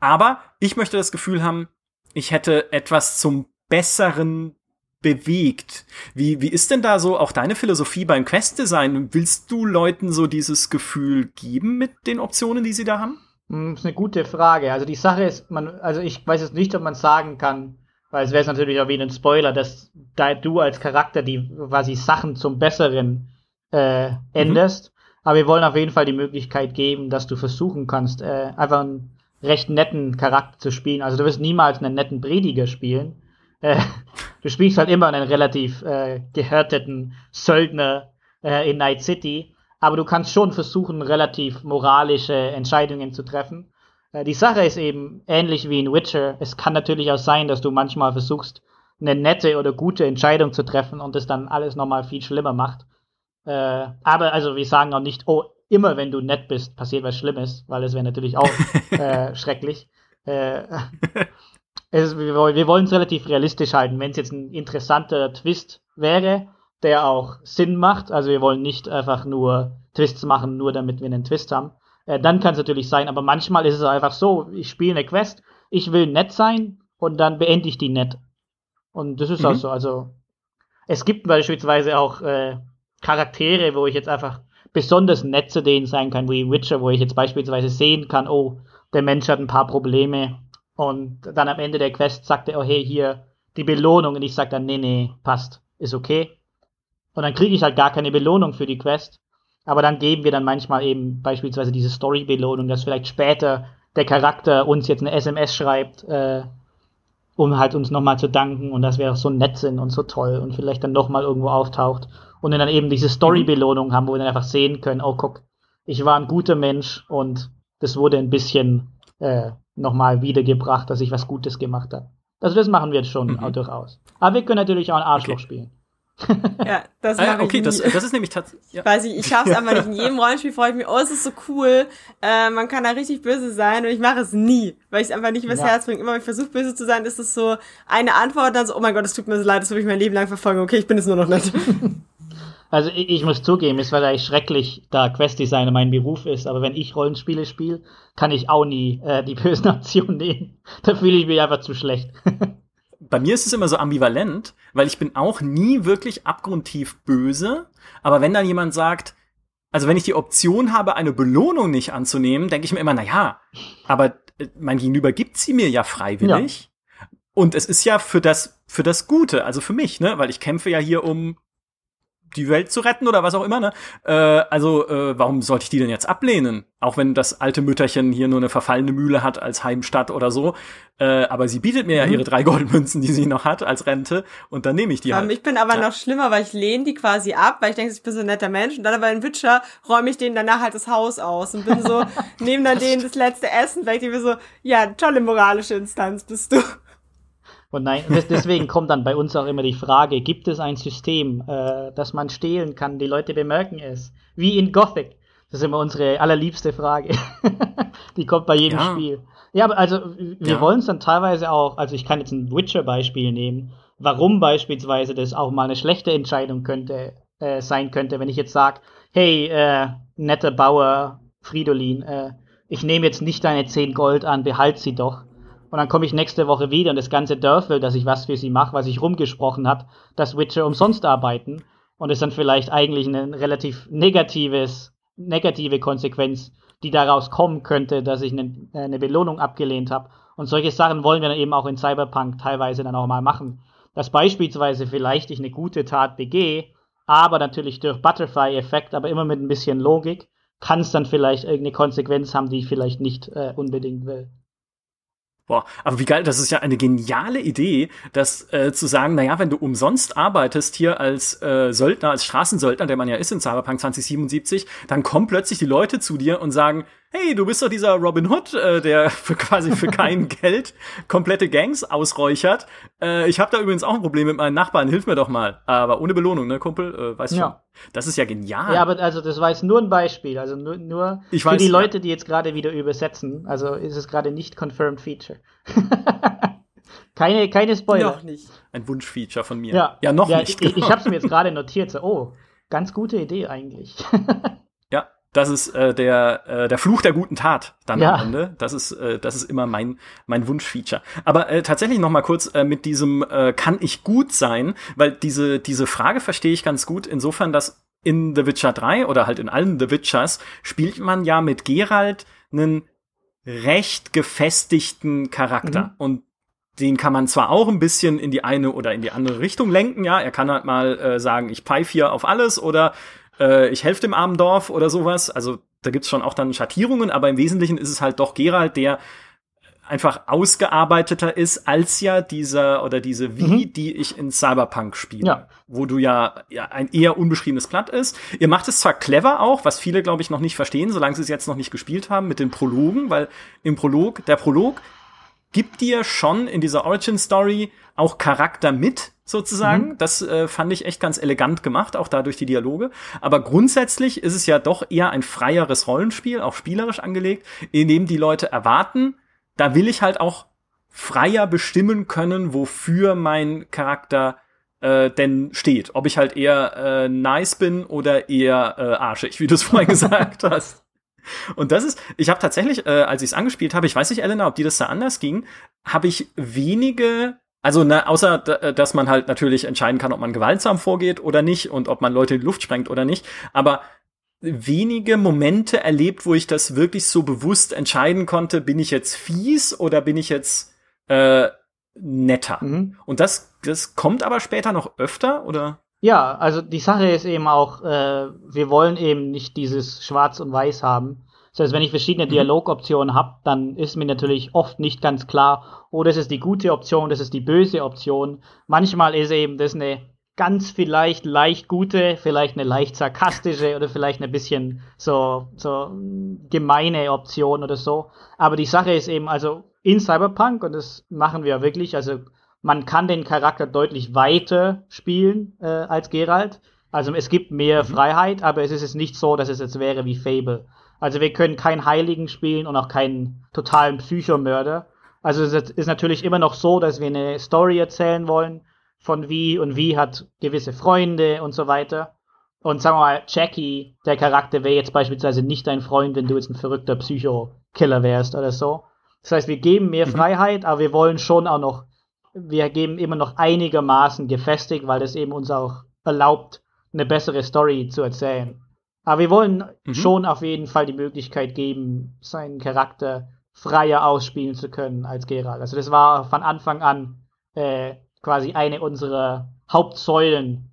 Aber ich möchte das Gefühl haben, ich hätte etwas zum Besseren bewegt. Wie, wie ist denn da so auch deine Philosophie beim Quest-Design? Willst du Leuten so dieses Gefühl geben mit den Optionen, die sie da haben? Hm, das ist eine gute Frage. Also die Sache ist, man, also ich weiß jetzt nicht, ob man sagen kann, weil es wäre natürlich auch wie ein Spoiler, dass da du als Charakter die quasi Sachen zum Besseren äh, änderst. Mhm. Aber wir wollen auf jeden Fall die Möglichkeit geben, dass du versuchen kannst, äh, einfach einen recht netten Charakter zu spielen. Also du wirst niemals einen netten Prediger spielen, äh, du spielst halt immer einen relativ äh, gehärteten Söldner äh, in Night City, aber du kannst schon versuchen, relativ moralische Entscheidungen zu treffen. Äh, die Sache ist eben ähnlich wie in Witcher. Es kann natürlich auch sein, dass du manchmal versuchst, eine nette oder gute Entscheidung zu treffen und es dann alles nochmal viel schlimmer macht. Äh, aber also wir sagen auch nicht, oh, immer wenn du nett bist, passiert was Schlimmes, weil es wäre natürlich auch äh, schrecklich. Äh, wir, wir wollen es relativ realistisch halten. Wenn es jetzt ein interessanter Twist wäre, der auch Sinn macht, also wir wollen nicht einfach nur Twists machen, nur damit wir einen Twist haben, äh, dann kann es natürlich sein, aber manchmal ist es einfach so, ich spiele eine Quest, ich will nett sein und dann beende ich die nett. Und das ist mhm. auch so, also es gibt beispielsweise auch äh, Charaktere, wo ich jetzt einfach besonders nett zu denen sein kann, wie Witcher, wo ich jetzt beispielsweise sehen kann, oh, der Mensch hat ein paar Probleme, und dann am Ende der Quest sagt er, oh hey, hier die Belohnung. Und ich sage dann, nee, nee, passt, ist okay. Und dann kriege ich halt gar keine Belohnung für die Quest. Aber dann geben wir dann manchmal eben beispielsweise diese Story-Belohnung, dass vielleicht später der Charakter uns jetzt eine SMS schreibt, äh, um halt uns nochmal zu danken und dass wir so nett sind und so toll und vielleicht dann nochmal irgendwo auftaucht. Und dann eben diese Story-Belohnung haben, wo wir dann einfach sehen können, oh guck, ich war ein guter Mensch und das wurde ein bisschen äh, nochmal wiedergebracht, dass ich was Gutes gemacht habe. Also das machen wir jetzt schon mhm. durchaus. Aber wir können natürlich auch ein Arschloch okay. spielen. ja, das ah, mache okay, ich das, das ist nämlich tatsächlich. Ja. Weiß ich, ich schaff's einfach nicht. In jedem Rollenspiel freue ich mich, oh, es ist so cool. Äh, man kann da richtig böse sein und ich mache es nie, weil ich es einfach nicht übers ja. Herz bringe. Immer wenn ich versuche, böse zu sein, ist es so eine Antwort, dann so, oh mein Gott, es tut mir so leid, das will ich mein Leben lang verfolgen. Okay, ich bin es nur noch nicht. Also ich, ich muss zugeben, es war eigentlich schrecklich, da Quest-Designer mein Beruf ist, aber wenn ich Rollenspiele spiele, kann ich auch nie äh, die bösen Optionen nehmen. Da fühle ich mich einfach zu schlecht. Bei mir ist es immer so ambivalent, weil ich bin auch nie wirklich abgrundtief böse, aber wenn dann jemand sagt, also wenn ich die Option habe, eine Belohnung nicht anzunehmen, denke ich mir immer, na ja, aber äh, mein Gegenüber gibt sie mir ja freiwillig. Ja. Und es ist ja für das, für das Gute, also für mich, ne, weil ich kämpfe ja hier um die Welt zu retten oder was auch immer, ne? Äh, also, äh, warum sollte ich die denn jetzt ablehnen? Auch wenn das alte Mütterchen hier nur eine verfallene Mühle hat als Heimstatt oder so. Äh, aber sie bietet mir mhm. ja ihre drei Goldmünzen, die sie noch hat, als Rente. Und dann nehme ich die um, halt. Ich bin aber ja. noch schlimmer, weil ich lehne die quasi ab, weil ich denke, ich bin so ein netter Mensch. Und dann aber in Witcher räume ich denen danach halt das Haus aus und bin so, nehme dann denen das letzte Essen weg. Die mir so, ja, tolle moralische Instanz bist du. Und nein, deswegen kommt dann bei uns auch immer die Frage, gibt es ein System, äh, das man stehlen kann, die Leute bemerken es? Wie in Gothic. Das ist immer unsere allerliebste Frage. die kommt bei jedem ja. Spiel. Ja, aber also wir ja. wollen es dann teilweise auch, also ich kann jetzt ein Witcher-Beispiel nehmen, warum beispielsweise das auch mal eine schlechte Entscheidung könnte, äh, sein könnte, wenn ich jetzt sage, hey, äh, netter Bauer Fridolin, äh, ich nehme jetzt nicht deine 10 Gold an, behalt sie doch. Und dann komme ich nächste Woche wieder und das ganze Dorf will, dass ich was für sie mache, was ich rumgesprochen hat, dass Witcher umsonst arbeiten. Und es dann vielleicht eigentlich eine relativ negatives, negative Konsequenz, die daraus kommen könnte, dass ich eine, eine Belohnung abgelehnt habe. Und solche Sachen wollen wir dann eben auch in Cyberpunk teilweise dann auch mal machen. Dass beispielsweise vielleicht ich eine gute Tat begehe, aber natürlich durch Butterfly-Effekt, aber immer mit ein bisschen Logik, kann es dann vielleicht irgendeine Konsequenz haben, die ich vielleicht nicht äh, unbedingt will. Boah, aber wie geil, das ist ja eine geniale Idee, das äh, zu sagen, naja, wenn du umsonst arbeitest hier als äh, Söldner, als Straßensöldner, der man ja ist in Cyberpunk 2077, dann kommen plötzlich die Leute zu dir und sagen, hey, du bist doch dieser Robin Hood, äh, der für quasi für kein Geld komplette Gangs ausräuchert. Äh, ich habe da übrigens auch ein Problem mit meinen Nachbarn, hilf mir doch mal. Aber ohne Belohnung, ne, Kumpel? Äh, weißt ja. schon. Das ist ja genial. Ja, aber also das war jetzt nur ein Beispiel, also nur, nur ich für weiß, die Leute, die jetzt gerade wieder übersetzen. Also ist es gerade nicht confirmed Feature. keine, keine Spoiler. Noch nicht. Ein Wunschfeature von mir. Ja, ja noch ja, nicht. Ich, genau. ich habe es mir jetzt gerade notiert. So, oh, ganz gute Idee eigentlich. Das ist äh, der, äh, der Fluch der guten Tat dann ja. am Ende. Das ist, äh, das ist immer mein, mein Wunschfeature. Aber äh, tatsächlich noch mal kurz äh, mit diesem äh, kann ich gut sein, weil diese, diese Frage verstehe ich ganz gut, insofern, dass in The Witcher 3 oder halt in allen The Witchers spielt man ja mit Geralt einen recht gefestigten Charakter. Mhm. Und den kann man zwar auch ein bisschen in die eine oder in die andere Richtung lenken, ja. Er kann halt mal äh, sagen, ich pfeife hier auf alles oder äh, ich helfe dem armen Dorf oder sowas. Also da gibt's schon auch dann Schattierungen, aber im Wesentlichen ist es halt doch Geralt, der einfach ausgearbeiteter ist als ja dieser oder diese Wie, mhm. die ich in Cyberpunk spiele, ja. wo du ja, ja ein eher unbeschriebenes Blatt ist. Ihr macht es zwar clever auch, was viele glaube ich noch nicht verstehen, solange sie es jetzt noch nicht gespielt haben mit den Prologen, weil im Prolog der Prolog gibt dir schon in dieser Origin Story auch Charakter mit, sozusagen. Mhm. Das äh, fand ich echt ganz elegant gemacht, auch dadurch die Dialoge. Aber grundsätzlich ist es ja doch eher ein freieres Rollenspiel, auch spielerisch angelegt, in dem die Leute erwarten, da will ich halt auch freier bestimmen können, wofür mein Charakter äh, denn steht. Ob ich halt eher äh, nice bin oder eher äh, arschig, wie du es vorhin gesagt hast. Und das ist, ich habe tatsächlich, äh, als ich es angespielt habe, ich weiß nicht, Elena, ob dir das da anders ging, habe ich wenige also, na, außer, äh, dass man halt natürlich entscheiden kann, ob man gewaltsam vorgeht oder nicht und ob man Leute in die Luft sprengt oder nicht. Aber wenige Momente erlebt, wo ich das wirklich so bewusst entscheiden konnte, bin ich jetzt fies oder bin ich jetzt äh, netter. Mhm. Und das, das kommt aber später noch öfter, oder? Ja, also die Sache ist eben auch, äh, wir wollen eben nicht dieses Schwarz und Weiß haben, das heißt, wenn ich verschiedene mhm. Dialogoptionen habe, dann ist mir natürlich oft nicht ganz klar, oh, das ist die gute Option, das ist die böse Option. Manchmal ist eben das eine ganz vielleicht leicht gute, vielleicht eine leicht sarkastische oder vielleicht eine bisschen so, so gemeine Option oder so. Aber die Sache ist eben, also in Cyberpunk, und das machen wir wirklich, also man kann den Charakter deutlich weiter spielen äh, als Geralt. Also es gibt mehr mhm. Freiheit, aber es ist jetzt nicht so, dass es jetzt wäre wie Fable. Also wir können keinen Heiligen spielen und auch keinen totalen Psychomörder. Also es ist natürlich immer noch so, dass wir eine Story erzählen wollen von wie und wie hat gewisse Freunde und so weiter. Und sagen wir mal, Jackie, der Charakter, wäre jetzt beispielsweise nicht dein Freund, wenn du jetzt ein verrückter Psycho-Killer wärst oder so. Das heißt, wir geben mehr mhm. Freiheit, aber wir wollen schon auch noch, wir geben immer noch einigermaßen gefestigt, weil das eben uns auch erlaubt, eine bessere Story zu erzählen. Aber wir wollen mhm. schon auf jeden Fall die Möglichkeit geben, seinen Charakter freier ausspielen zu können als Geralt. Also das war von Anfang an äh, quasi eine unserer Hauptsäulen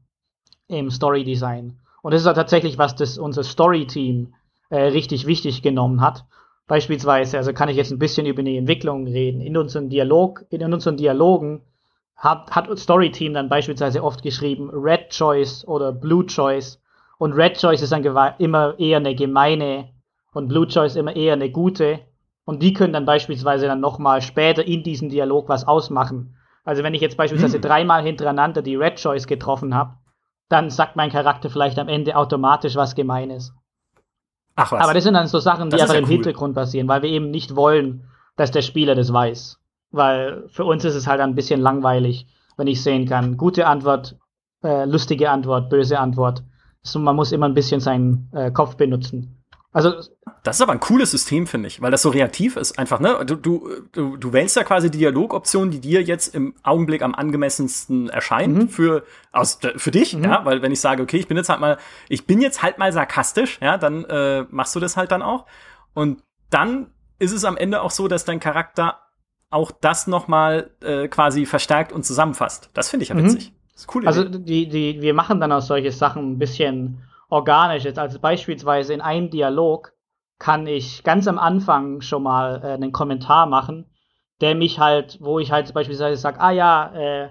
im Story Design. Und das ist auch tatsächlich, was das unser Story-Team äh, richtig wichtig genommen hat. Beispielsweise, also kann ich jetzt ein bisschen über die Entwicklung reden. In unseren Dialog, in unseren Dialogen hat, hat Storyteam dann beispielsweise oft geschrieben Red Choice oder Blue Choice. Und Red Choice ist dann immer eher eine gemeine und Blue Choice immer eher eine gute. Und die können dann beispielsweise dann nochmal später in diesem Dialog was ausmachen. Also wenn ich jetzt beispielsweise hm. dreimal hintereinander die Red Choice getroffen habe, dann sagt mein Charakter vielleicht am Ende automatisch was Gemeines. Ach was. Aber das sind dann so Sachen, die einfach ja im cool. Hintergrund passieren, weil wir eben nicht wollen, dass der Spieler das weiß. Weil für uns ist es halt ein bisschen langweilig, wenn ich sehen kann, gute Antwort, äh, lustige Antwort, böse Antwort. So, man muss immer ein bisschen seinen äh, Kopf benutzen. Also das ist aber ein cooles System, finde ich, weil das so reaktiv ist. Einfach, ne? Du, du, du, du wählst ja quasi die Dialogoption, die dir jetzt im Augenblick am angemessensten erscheint mhm. für, aus, für dich, mhm. ja, weil wenn ich sage, okay, ich bin jetzt halt mal, ich bin jetzt halt mal sarkastisch, ja, dann äh, machst du das halt dann auch. Und dann ist es am Ende auch so, dass dein Charakter auch das nochmal äh, quasi verstärkt und zusammenfasst. Das finde ich ja mhm. witzig. Mhm. Das ist cool. Also die, die, wir machen dann aus solche Sachen ein bisschen organisch. Jetzt also beispielsweise in einem Dialog kann ich ganz am Anfang schon mal äh, einen Kommentar machen, der mich halt, wo ich halt beispielsweise sage, ah ja, äh,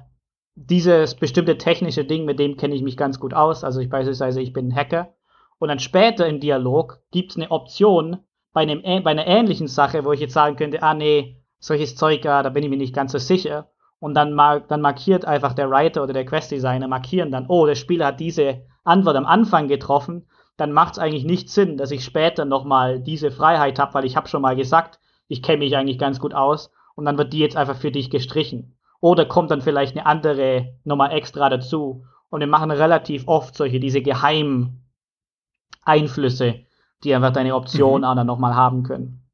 dieses bestimmte technische Ding, mit dem kenne ich mich ganz gut aus. Also ich beispielsweise, ich bin ein Hacker. Und dann später im Dialog gibt es eine Option bei, einem, bei einer ähnlichen Sache, wo ich jetzt sagen könnte, ah nee, solches Zeug, ja, da bin ich mir nicht ganz so sicher. Und dann, mar dann markiert einfach der Writer oder der Quest-Designer, markieren dann, oh, der Spieler hat diese Antwort am Anfang getroffen, dann macht es eigentlich nicht Sinn, dass ich später nochmal diese Freiheit habe, weil ich habe schon mal gesagt, ich kenne mich eigentlich ganz gut aus und dann wird die jetzt einfach für dich gestrichen. Oder kommt dann vielleicht eine andere nochmal extra dazu. Und wir machen relativ oft solche, diese geheimen Einflüsse, die einfach deine Option mhm. auch dann nochmal haben können.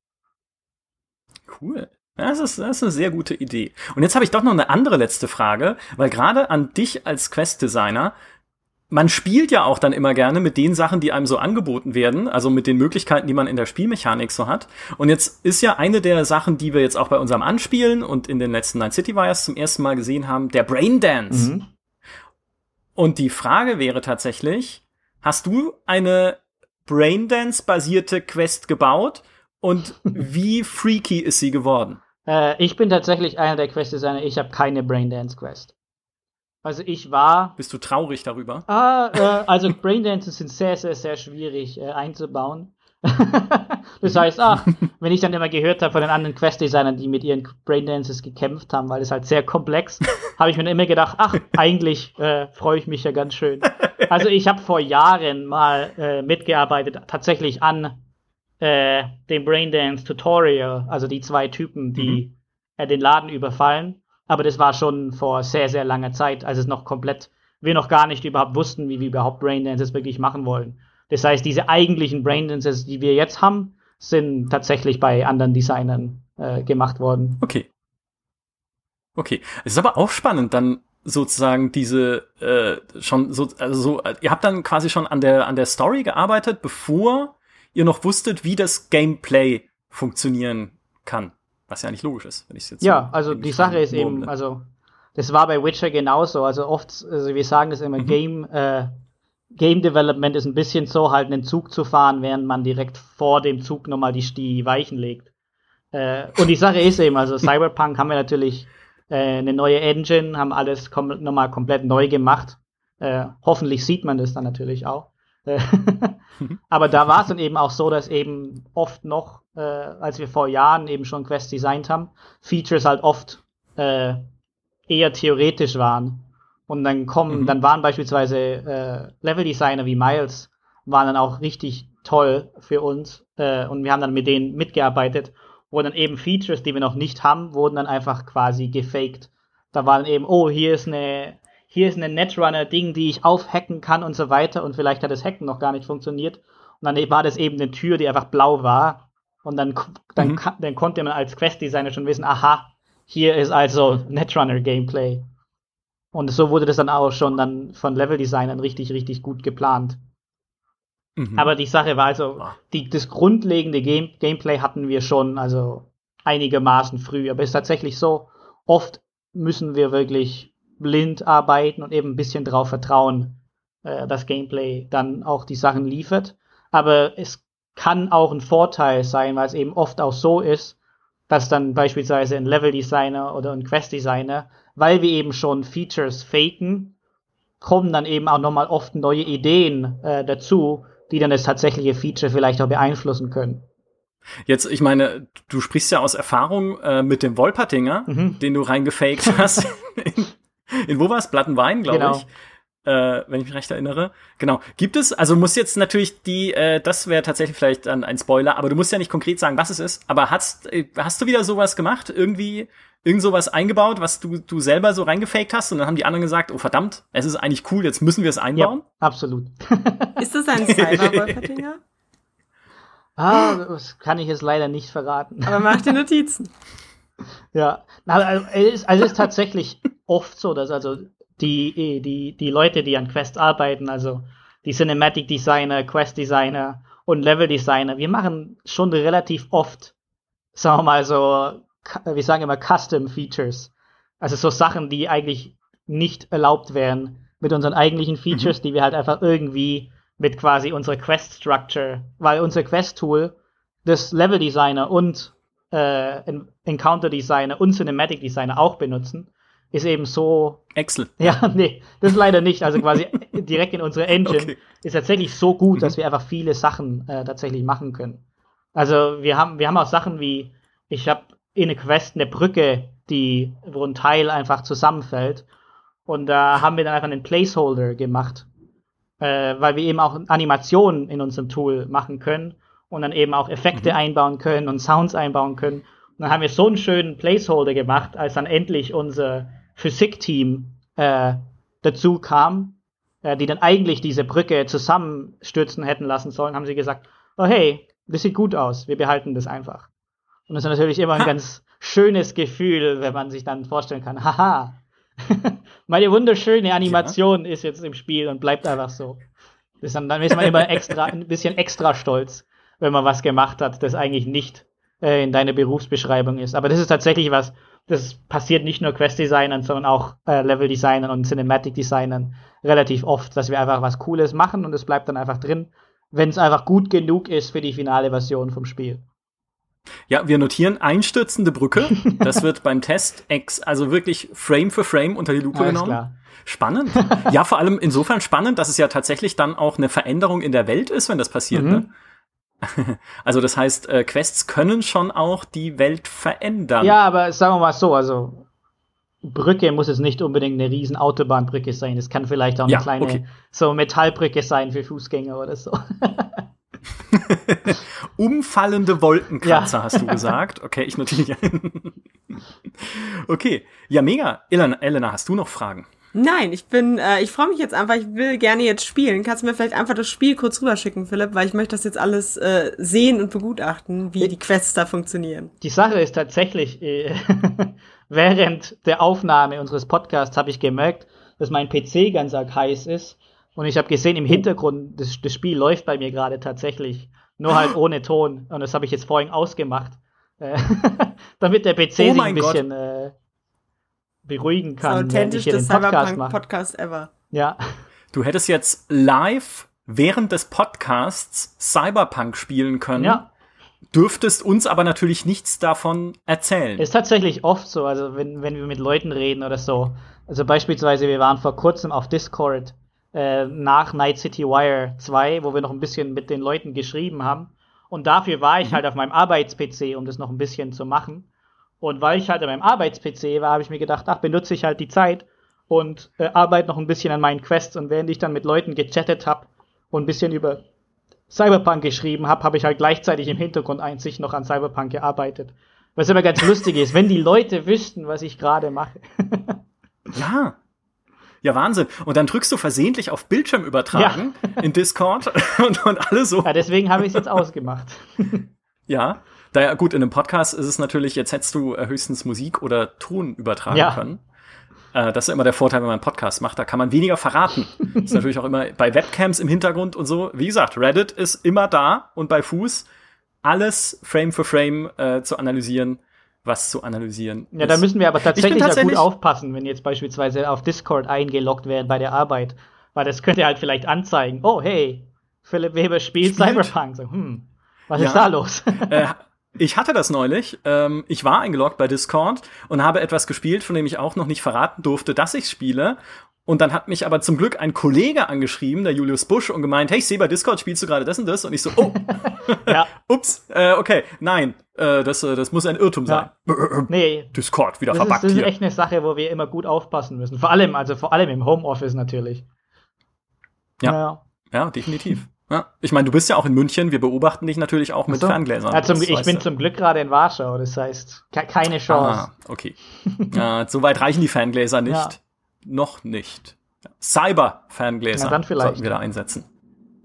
Cool. Das ist, das ist eine sehr gute Idee. Und jetzt habe ich doch noch eine andere letzte Frage, weil gerade an dich als Quest-Designer, man spielt ja auch dann immer gerne mit den Sachen, die einem so angeboten werden, also mit den Möglichkeiten, die man in der Spielmechanik so hat. Und jetzt ist ja eine der Sachen, die wir jetzt auch bei unserem Anspielen und in den letzten Night City Wires zum ersten Mal gesehen haben, der Brain Dance. Mhm. Und die Frage wäre tatsächlich, hast du eine Braindance-basierte Quest gebaut und wie freaky ist sie geworden? Äh, ich bin tatsächlich einer der Quest-Designer, ich habe keine Braindance-Quest. Also ich war. Bist du traurig darüber? Ah, äh, also Braindances sind sehr, sehr, sehr schwierig äh, einzubauen. das heißt, ach, wenn ich dann immer gehört habe von den anderen Quest-Designern, die mit ihren Braindances gekämpft haben, weil es halt sehr komplex, habe ich mir immer gedacht, ach, eigentlich äh, freue ich mich ja ganz schön. Also ich habe vor Jahren mal äh, mitgearbeitet, tatsächlich an äh, dem Braindance Tutorial, also die zwei Typen, die mhm. äh, den Laden überfallen. Aber das war schon vor sehr, sehr langer Zeit, als es noch komplett, wir noch gar nicht überhaupt wussten, wie wir überhaupt Braindances wirklich machen wollen. Das heißt, diese eigentlichen Braindances, die wir jetzt haben, sind tatsächlich bei anderen Designern äh, gemacht worden. Okay. Okay. Es ist aber auch spannend, dann sozusagen diese äh, schon so also so ihr habt dann quasi schon an der an der Story gearbeitet, bevor ihr noch wusstet, wie das Gameplay funktionieren kann. Was ja nicht logisch ist, wenn ich es jetzt Ja, so also die Sache ist eben, also das war bei Witcher genauso. Also oft, also wir sagen das immer, mhm. Game, äh, Game Development ist ein bisschen so, halt einen Zug zu fahren, während man direkt vor dem Zug nochmal die, die Weichen legt. Äh, und die Sache ist eben, also Cyberpunk haben wir natürlich äh, eine neue Engine, haben alles kom nochmal komplett neu gemacht. Äh, hoffentlich sieht man das dann natürlich auch. Äh, aber da war es dann eben auch so, dass eben oft noch, äh, als wir vor Jahren eben schon Quest designt haben, Features halt oft äh, eher theoretisch waren. Und dann kommen, mhm. dann waren beispielsweise äh, Level-Designer wie Miles, waren dann auch richtig toll für uns. Äh, und wir haben dann mit denen mitgearbeitet, wo dann eben Features, die wir noch nicht haben, wurden dann einfach quasi gefaked. Da waren eben, oh, hier ist eine hier ist ein Netrunner-Ding, die ich aufhacken kann und so weiter und vielleicht hat das Hacken noch gar nicht funktioniert. Und dann war das eben eine Tür, die einfach blau war. Und dann, dann, mhm. dann konnte man als Quest-Designer schon wissen, aha, hier ist also Netrunner-Gameplay. Und so wurde das dann auch schon dann von Level-Designern richtig, richtig gut geplant. Mhm. Aber die Sache war also, ah. die, das grundlegende Game, Gameplay hatten wir schon, also einigermaßen früh. Aber es ist tatsächlich so, oft müssen wir wirklich blind arbeiten und eben ein bisschen drauf vertrauen, äh, dass Gameplay dann auch die Sachen liefert. Aber es kann auch ein Vorteil sein, weil es eben oft auch so ist, dass dann beispielsweise ein Level-Designer oder ein Quest-Designer, weil wir eben schon Features faken, kommen dann eben auch nochmal oft neue Ideen äh, dazu, die dann das tatsächliche Feature vielleicht auch beeinflussen können. Jetzt, ich meine, du sprichst ja aus Erfahrung äh, mit dem Wolpertinger, mhm. den du reingefaked hast. in, in wo war es? Plattenwein, glaube genau. ich äh, wenn ich mich recht erinnere. Genau. Gibt es, also muss jetzt natürlich die, äh, das wäre tatsächlich vielleicht dann ein Spoiler, aber du musst ja nicht konkret sagen, was es ist. Aber hast, äh, hast du wieder sowas gemacht? Irgendwie irgend sowas eingebaut, was du, du selber so reingefaked hast und dann haben die anderen gesagt, oh verdammt, es ist eigentlich cool, jetzt müssen wir es einbauen? Ja, absolut. ist das ein Cyber-Wolpertinger? ah, das kann ich jetzt leider nicht verraten. Aber mach dir Notizen. Ja, also es ist, also es ist tatsächlich oft so, dass also die, die, die Leute, die an Quest arbeiten, also die Cinematic Designer, Quest Designer und Level Designer, wir machen schon relativ oft, sagen wir mal so, wir sagen immer Custom Features. Also so Sachen, die eigentlich nicht erlaubt wären mit unseren eigentlichen Features, mhm. die wir halt einfach irgendwie mit quasi unserer Quest Structure, weil unser Quest Tool das Level Designer und äh, Encounter Designer und Cinematic Designer auch benutzen ist eben so. Excel. Ja, nee, das leider nicht. Also quasi direkt in unsere Engine okay. ist tatsächlich so gut, mhm. dass wir einfach viele Sachen äh, tatsächlich machen können. Also wir haben, wir haben auch Sachen wie, ich habe in eine Quest eine Brücke, die, wo ein Teil einfach zusammenfällt. Und da haben wir dann einfach einen Placeholder gemacht, äh, weil wir eben auch Animationen in unserem Tool machen können und dann eben auch Effekte mhm. einbauen können und Sounds einbauen können. Und dann haben wir so einen schönen Placeholder gemacht, als dann endlich unser Physikteam äh, dazu kam, äh, die dann eigentlich diese Brücke zusammenstürzen hätten lassen sollen, haben sie gesagt, oh hey, das sieht gut aus, wir behalten das einfach. Und das ist natürlich immer ein ganz schönes Gefühl, wenn man sich dann vorstellen kann, haha, meine wunderschöne Animation ja. ist jetzt im Spiel und bleibt einfach so. Das dann, dann ist man immer extra, ein bisschen extra stolz, wenn man was gemacht hat, das eigentlich nicht äh, in deiner Berufsbeschreibung ist. Aber das ist tatsächlich was, das passiert nicht nur Quest-Designern, sondern auch äh, Level-Designern und Cinematic-Designern relativ oft, dass wir einfach was Cooles machen und es bleibt dann einfach drin, wenn es einfach gut genug ist für die finale Version vom Spiel. Ja, wir notieren einstürzende Brücke. Das wird beim Test ex, also wirklich Frame für Frame unter die Lupe Alles genommen. Klar. Spannend. Ja, vor allem insofern spannend, dass es ja tatsächlich dann auch eine Veränderung in der Welt ist, wenn das passiert. Mhm. Ne? Also das heißt, äh, Quests können schon auch die Welt verändern. Ja, aber sagen wir mal so, also Brücke muss es nicht unbedingt eine riesen Autobahnbrücke sein. Es kann vielleicht auch eine ja, kleine okay. so Metallbrücke sein für Fußgänger oder so. Umfallende Wolkenkratzer, ja. hast du gesagt. Okay, ich notiere. okay, ja, mega. Elena, Elena, hast du noch Fragen? Nein, ich bin, äh, ich freue mich jetzt einfach, ich will gerne jetzt spielen. Kannst du mir vielleicht einfach das Spiel kurz rüberschicken, Philipp, weil ich möchte das jetzt alles äh, sehen und begutachten, wie die Quests da funktionieren. Die Sache ist tatsächlich, äh, während der Aufnahme unseres Podcasts habe ich gemerkt, dass mein PC ganz arg heiß ist. Und ich habe gesehen, im Hintergrund, das, das Spiel läuft bei mir gerade tatsächlich. Nur halt ohne Ton. Und das habe ich jetzt vorhin ausgemacht. Äh, damit der PC oh sich ein bisschen äh, beruhigen kann, das wenn ich hier den Podcast mache. Podcast ever. Ja. Du hättest jetzt live während des Podcasts Cyberpunk spielen können. Ja. Dürftest uns aber natürlich nichts davon erzählen. Ist tatsächlich oft so, also wenn, wenn wir mit Leuten reden oder so. Also beispielsweise, wir waren vor kurzem auf Discord äh, nach Night City Wire 2, wo wir noch ein bisschen mit den Leuten geschrieben haben. Und dafür war ich mhm. halt auf meinem Arbeits-PC, um das noch ein bisschen zu machen. Und weil ich halt an meinem Arbeits-PC war, habe ich mir gedacht, ach, benutze ich halt die Zeit und äh, arbeite noch ein bisschen an meinen Quests. Und während ich dann mit Leuten gechattet habe und ein bisschen über Cyberpunk geschrieben habe, habe ich halt gleichzeitig im Hintergrund einzig noch an Cyberpunk gearbeitet. Was aber ganz lustig ist, wenn die Leute wüssten, was ich gerade mache. ja. Ja, Wahnsinn. Und dann drückst du versehentlich auf Bildschirm übertragen ja. in Discord und, und alles so. Ja, deswegen habe ich es jetzt ausgemacht. ja. Daher, gut, in einem Podcast ist es natürlich, jetzt hättest du äh, höchstens Musik oder Ton übertragen ja. können. Äh, das ist immer der Vorteil, wenn man einen Podcast macht. Da kann man weniger verraten. das ist natürlich auch immer bei Webcams im Hintergrund und so. Wie gesagt, Reddit ist immer da und bei Fuß alles Frame für Frame äh, zu analysieren. was zu analysieren. Ja, ist. da müssen wir aber tatsächlich, tatsächlich ja gut aufpassen, wenn jetzt beispielsweise auf Discord eingeloggt werden bei der Arbeit. Weil das könnte halt vielleicht anzeigen, oh hey, Philipp Weber spielt, spielt. Cyberpunk. So, hm, was ja. ist da los? Äh, ich hatte das neulich. Ähm, ich war eingeloggt bei Discord und habe etwas gespielt, von dem ich auch noch nicht verraten durfte, dass ich spiele. Und dann hat mich aber zum Glück ein Kollege angeschrieben, der Julius Busch, und gemeint, hey, ich sehe bei Discord spielst du gerade das und das. Und ich so, oh, ja. ups, äh, okay, nein, äh, das, äh, das muss ein Irrtum ja. sein. nee. Discord wieder das verbuggt ist, Das ist echt eine Sache, wo wir immer gut aufpassen müssen. Vor allem, also vor allem im Homeoffice natürlich. Ja, ja, ja definitiv. Ja. Ich meine, du bist ja auch in München, wir beobachten dich natürlich auch mit so. Ferngläsern. Ja, zum, ich bin du. zum Glück gerade in Warschau, das heißt, keine Chance. Ah, okay. ja, so weit reichen die Ferngläser nicht. Ja. Noch nicht. Cyber-Ferngläser sollten wir da einsetzen.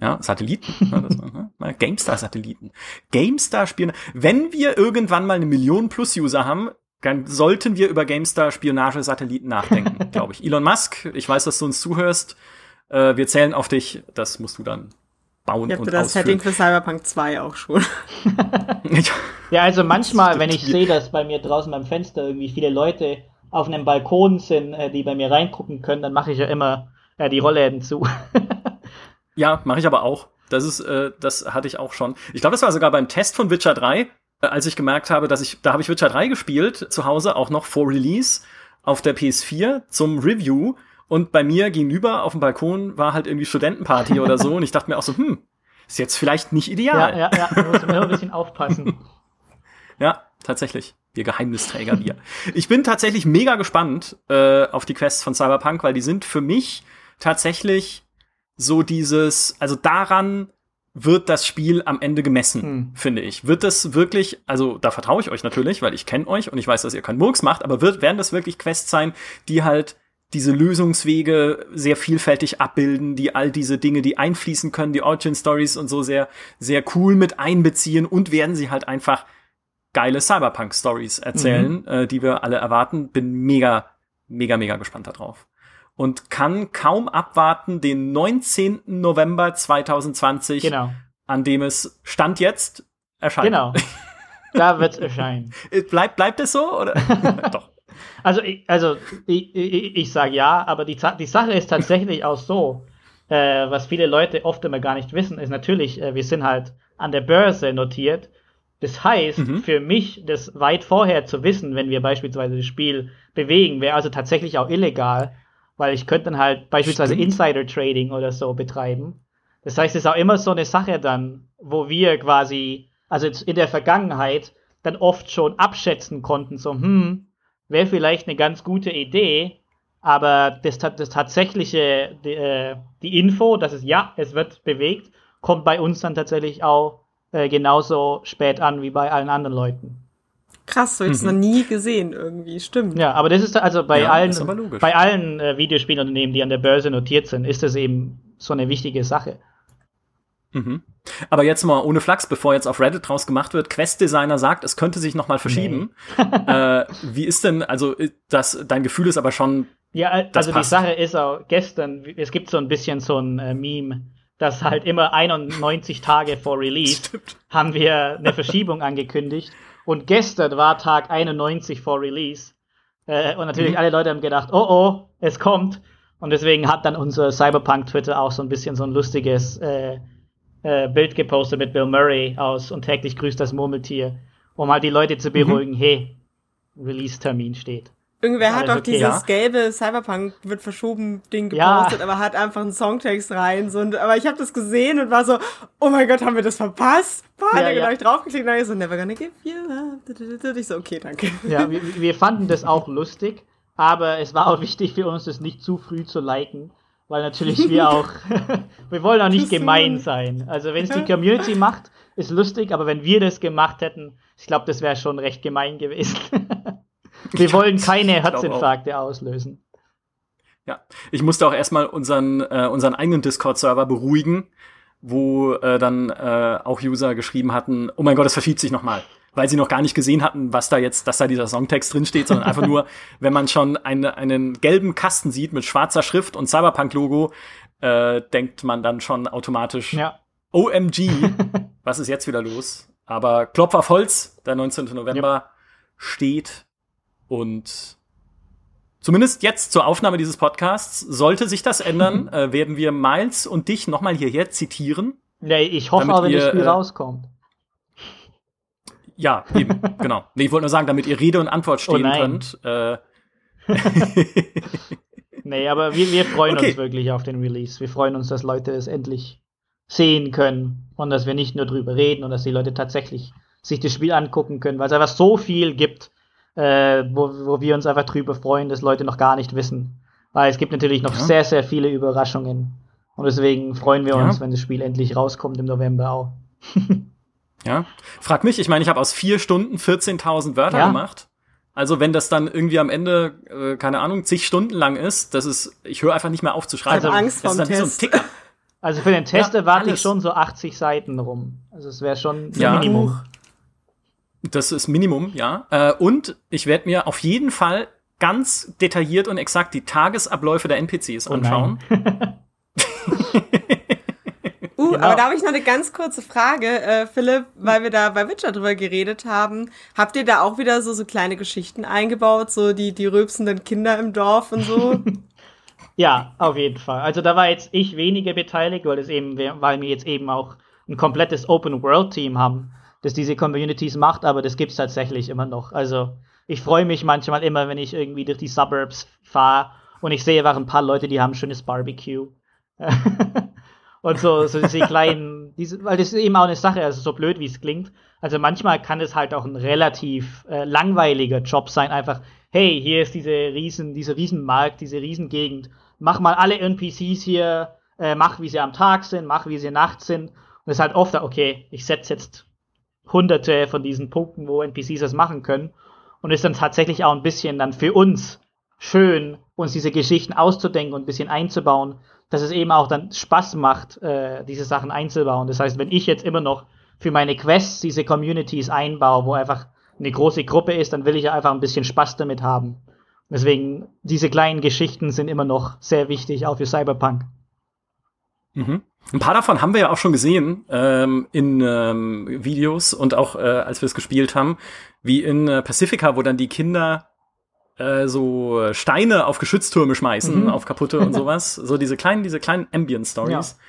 Ja, Satelliten. ja, ne? GameStar-Satelliten. GameStar-Spielen. Wenn wir irgendwann mal eine Million Plus-User haben, dann sollten wir über GameStar-Spionage-Satelliten nachdenken, glaube ich. Elon Musk, ich weiß, dass du uns zuhörst. Äh, wir zählen auf dich. Das musst du dann bauen ich und das Setting für Cyberpunk 2 auch schon. ja, also manchmal, wenn ich sehe, dass bei mir draußen beim Fenster irgendwie viele Leute auf einem Balkon sind, äh, die bei mir reingucken können, dann mache ich ja immer äh, die Rollläden zu. ja, mache ich aber auch. Das ist, äh, das hatte ich auch schon. Ich glaube, das war sogar beim Test von Witcher 3, äh, als ich gemerkt habe, dass ich, da habe ich Witcher 3 gespielt, zu Hause, auch noch vor Release auf der PS4 zum Review. Und bei mir gegenüber auf dem Balkon war halt irgendwie Studentenparty oder so. Und ich dachte mir auch so, hm, ist jetzt vielleicht nicht ideal. Ja, ja, ja, da muss man ein bisschen aufpassen. ja, tatsächlich. Wir Geheimnisträger, wir. Ich bin tatsächlich mega gespannt äh, auf die Quests von Cyberpunk, weil die sind für mich tatsächlich so dieses, also daran wird das Spiel am Ende gemessen, hm. finde ich. Wird das wirklich, also da vertraue ich euch natürlich, weil ich kenne euch und ich weiß, dass ihr keinen Murks macht, aber wird, werden das wirklich Quests sein, die halt diese Lösungswege sehr vielfältig abbilden, die all diese Dinge, die einfließen können, die Origin Stories und so sehr, sehr cool mit einbeziehen und werden sie halt einfach geile Cyberpunk Stories erzählen, mhm. äh, die wir alle erwarten. Bin mega, mega, mega gespannt darauf. Und kann kaum abwarten den 19. November 2020, genau. an dem es Stand jetzt erscheint. Genau. Da wird es erscheinen. Bleibt, bleibt es so? Oder? Doch. Also, ich, also ich, ich, ich sage ja, aber die, die Sache ist tatsächlich auch so, äh, was viele Leute oft immer gar nicht wissen, ist natürlich, äh, wir sind halt an der Börse notiert. Das heißt, mhm. für mich, das weit vorher zu wissen, wenn wir beispielsweise das Spiel bewegen, wäre also tatsächlich auch illegal, weil ich könnte dann halt beispielsweise Insider-Trading oder so betreiben. Das heißt, es ist auch immer so eine Sache dann, wo wir quasi, also in der Vergangenheit, dann oft schon abschätzen konnten, so, hm, wäre vielleicht eine ganz gute Idee, aber das, das tatsächliche, die, äh, die, Info, dass es ja, es wird bewegt, kommt bei uns dann tatsächlich auch äh, genauso spät an wie bei allen anderen Leuten. Krass, so jetzt mhm. noch nie gesehen irgendwie, stimmt. Ja, aber das ist also bei ja, allen, bei allen äh, Videospielunternehmen, die an der Börse notiert sind, ist das eben so eine wichtige Sache. Mhm. Aber jetzt mal ohne Flachs, bevor jetzt auf Reddit draus gemacht wird, Quest-Designer sagt, es könnte sich noch mal verschieben. Nee. äh, wie ist denn, also das, dein Gefühl ist aber schon. Ja, also die Sache ist auch gestern, es gibt so ein bisschen so ein äh, Meme, dass halt immer 91 Tage vor Release Stimmt. haben wir eine Verschiebung angekündigt. Und gestern war Tag 91 vor Release. Äh, und natürlich mhm. alle Leute haben gedacht, oh oh, es kommt. Und deswegen hat dann unser Cyberpunk-Twitter auch so ein bisschen so ein lustiges äh, äh, Bild gepostet mit Bill Murray aus und täglich grüßt das Murmeltier, um halt die Leute zu beruhigen, mhm. hey, Release-Termin steht. Irgendwer hat doch okay, dieses ja? gelbe Cyberpunk wird verschoben Ding gepostet, ja. aber hat einfach einen Songtext rein. So, und, aber ich habe das gesehen und war so, oh mein Gott, haben wir das verpasst? Panik, ja, ja. ich draufgeklickt und dann ich so, never gonna give you up. Ich so, okay, danke. Ja, wir, wir fanden das auch lustig, aber es war auch wichtig für uns, das nicht zu früh zu liken, weil natürlich wir auch, wir wollen auch nicht gemein sein. Also wenn es die Community macht, ist lustig, aber wenn wir das gemacht hätten, ich glaube, das wäre schon recht gemein gewesen. wir wollen keine Herzinfarkte auslösen. Ja, ich musste auch erstmal unseren, äh, unseren eigenen Discord-Server beruhigen, wo äh, dann äh, auch User geschrieben hatten, oh mein Gott, es verschiebt sich nochmal weil sie noch gar nicht gesehen hatten, was da jetzt, dass da dieser Songtext drinsteht, sondern einfach nur, wenn man schon eine, einen gelben Kasten sieht mit schwarzer Schrift und Cyberpunk-Logo, äh, denkt man dann schon automatisch, ja. OMG, was ist jetzt wieder los? Aber Klopf auf Holz, der 19. November, steht und zumindest jetzt zur Aufnahme dieses Podcasts, sollte sich das ändern, äh, werden wir Miles und dich nochmal hierher zitieren. Nee, ich hoffe aber, wenn das Spiel äh, rauskommt. Ja, eben, genau. Nee, ich wollte nur sagen, damit ihr Rede und Antwort oh stehen oh könnt. Äh, nee, aber wir, wir freuen okay. uns wirklich auf den Release. Wir freuen uns, dass Leute es endlich sehen können und dass wir nicht nur drüber reden und dass die Leute tatsächlich sich das Spiel angucken können, weil es einfach so viel gibt, äh, wo, wo wir uns einfach drüber freuen, dass Leute noch gar nicht wissen. Weil es gibt natürlich noch ja. sehr, sehr viele Überraschungen. Und deswegen freuen wir uns, ja. wenn das Spiel endlich rauskommt im November auch. Ja. Frag mich, ich meine, ich habe aus vier Stunden 14.000 Wörter ja. gemacht. Also wenn das dann irgendwie am Ende, äh, keine Ahnung, zig Stunden lang ist, das ist, ich höre einfach nicht mehr auf zu schreiben. Also Angst das vom ist dann Test. Wie so ein Ticker. Also für den Test ja, erwarte ich schon so 80 Seiten rum. Also es wäre schon ja. Minimum. Das ist Minimum, ja. Äh, und ich werde mir auf jeden Fall ganz detailliert und exakt die Tagesabläufe der NPCs oh anschauen. uh, genau. aber da habe ich noch eine ganz kurze Frage, äh, Philipp, weil wir da bei Witcher drüber geredet haben. Habt ihr da auch wieder so, so kleine Geschichten eingebaut, so die, die rülpsenden Kinder im Dorf und so? Ja, auf jeden Fall. Also da war jetzt ich weniger beteiligt, weil es eben, weil wir jetzt eben auch ein komplettes Open World Team haben, das diese Communities macht, aber das gibt's tatsächlich immer noch. Also ich freue mich manchmal immer, wenn ich irgendwie durch die Suburbs fahre und ich sehe einfach ein paar Leute, die haben ein schönes Barbecue. und so, so diese kleinen, diese, weil das ist eben auch eine Sache, also so blöd wie es klingt. Also manchmal kann es halt auch ein relativ äh, langweiliger Job sein, einfach, hey, hier ist diese riesen, dieser Riesenmarkt, diese Riesengegend mach mal alle NPCs hier, äh, mach wie sie am Tag sind, mach wie sie nachts sind. Und es ist halt oft, okay, ich setze jetzt hunderte von diesen Punkten, wo NPCs das machen können. Und ist dann tatsächlich auch ein bisschen dann für uns schön, uns diese Geschichten auszudenken und ein bisschen einzubauen, dass es eben auch dann Spaß macht, äh, diese Sachen einzubauen. Das heißt, wenn ich jetzt immer noch für meine Quests diese Communities einbaue, wo einfach eine große Gruppe ist, dann will ich ja einfach ein bisschen Spaß damit haben. Deswegen, diese kleinen Geschichten sind immer noch sehr wichtig, auch für Cyberpunk. Mhm. Ein paar davon haben wir ja auch schon gesehen ähm, in ähm, Videos und auch äh, als wir es gespielt haben, wie in äh, Pacifica, wo dann die Kinder äh, so Steine auf Geschütztürme schmeißen, mhm. auf kaputte und sowas. So diese kleinen, diese kleinen Ambient-Stories. Ja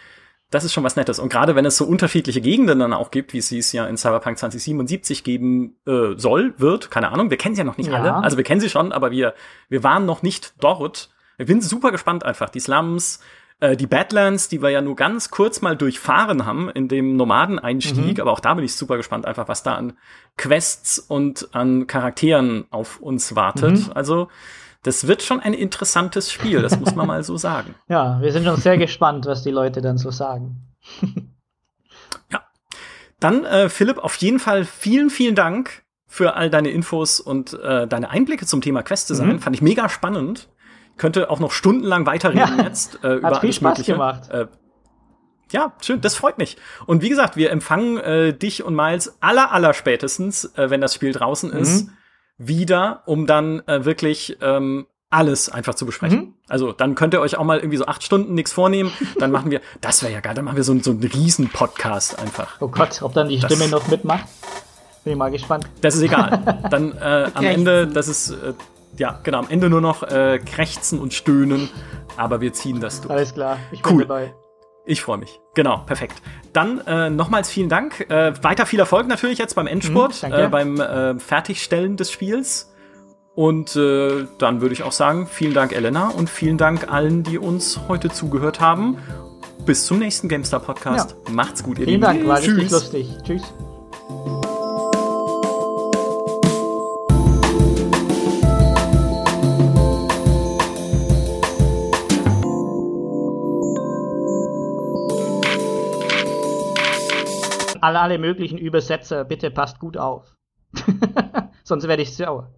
das ist schon was Nettes. Und gerade wenn es so unterschiedliche Gegenden dann auch gibt, wie es es ja in Cyberpunk 2077 geben äh, soll, wird, keine Ahnung, wir kennen sie ja noch nicht ja. alle. Also wir kennen sie schon, aber wir, wir waren noch nicht dort. Ich bin super gespannt einfach. Die Slums, äh, die Badlands, die wir ja nur ganz kurz mal durchfahren haben in dem Nomadeneinstieg, mhm. aber auch da bin ich super gespannt, einfach was da an Quests und an Charakteren auf uns wartet. Mhm. Also das wird schon ein interessantes Spiel, das muss man mal so sagen. Ja, wir sind schon sehr gespannt, was die Leute dann so sagen. ja. Dann, äh, Philipp, auf jeden Fall vielen, vielen Dank für all deine Infos und äh, deine Einblicke zum Thema Quest-Design. Mhm. Fand ich mega spannend. Könnte auch noch stundenlang weiterreden ja. jetzt äh, über Hat viel Spaß Mögliche. gemacht. Äh, ja, schön, das freut mich. Und wie gesagt, wir empfangen äh, dich und Miles aller, aller spätestens, äh, wenn das Spiel draußen mhm. ist, wieder, um dann äh, wirklich ähm, alles einfach zu besprechen. Mhm. Also dann könnt ihr euch auch mal irgendwie so acht Stunden nichts vornehmen. Dann machen wir, das wäre ja geil, dann machen wir so, so einen riesen Podcast einfach. Oh Gott, ob dann die das, Stimme noch mitmacht? Bin ich mal gespannt. Das ist egal. Dann äh, am Ende, das ist, äh, ja, genau, am Ende nur noch äh, Krächzen und Stöhnen. Aber wir ziehen das durch. Alles klar, ich bin cool. dabei. Ich freue mich. Genau, perfekt. Dann äh, nochmals vielen Dank. Äh, weiter viel Erfolg natürlich jetzt beim Endspurt, mhm, äh, beim äh, Fertigstellen des Spiels. Und äh, dann würde ich auch sagen, vielen Dank, Elena, und vielen Dank allen, die uns heute zugehört haben. Bis zum nächsten GameStar Podcast. Ja. Macht's gut, ihr Vielen Dank, war Tschüss. richtig lustig. Tschüss. Alle, alle möglichen Übersetzer, bitte passt gut auf. Sonst werde ich sauer.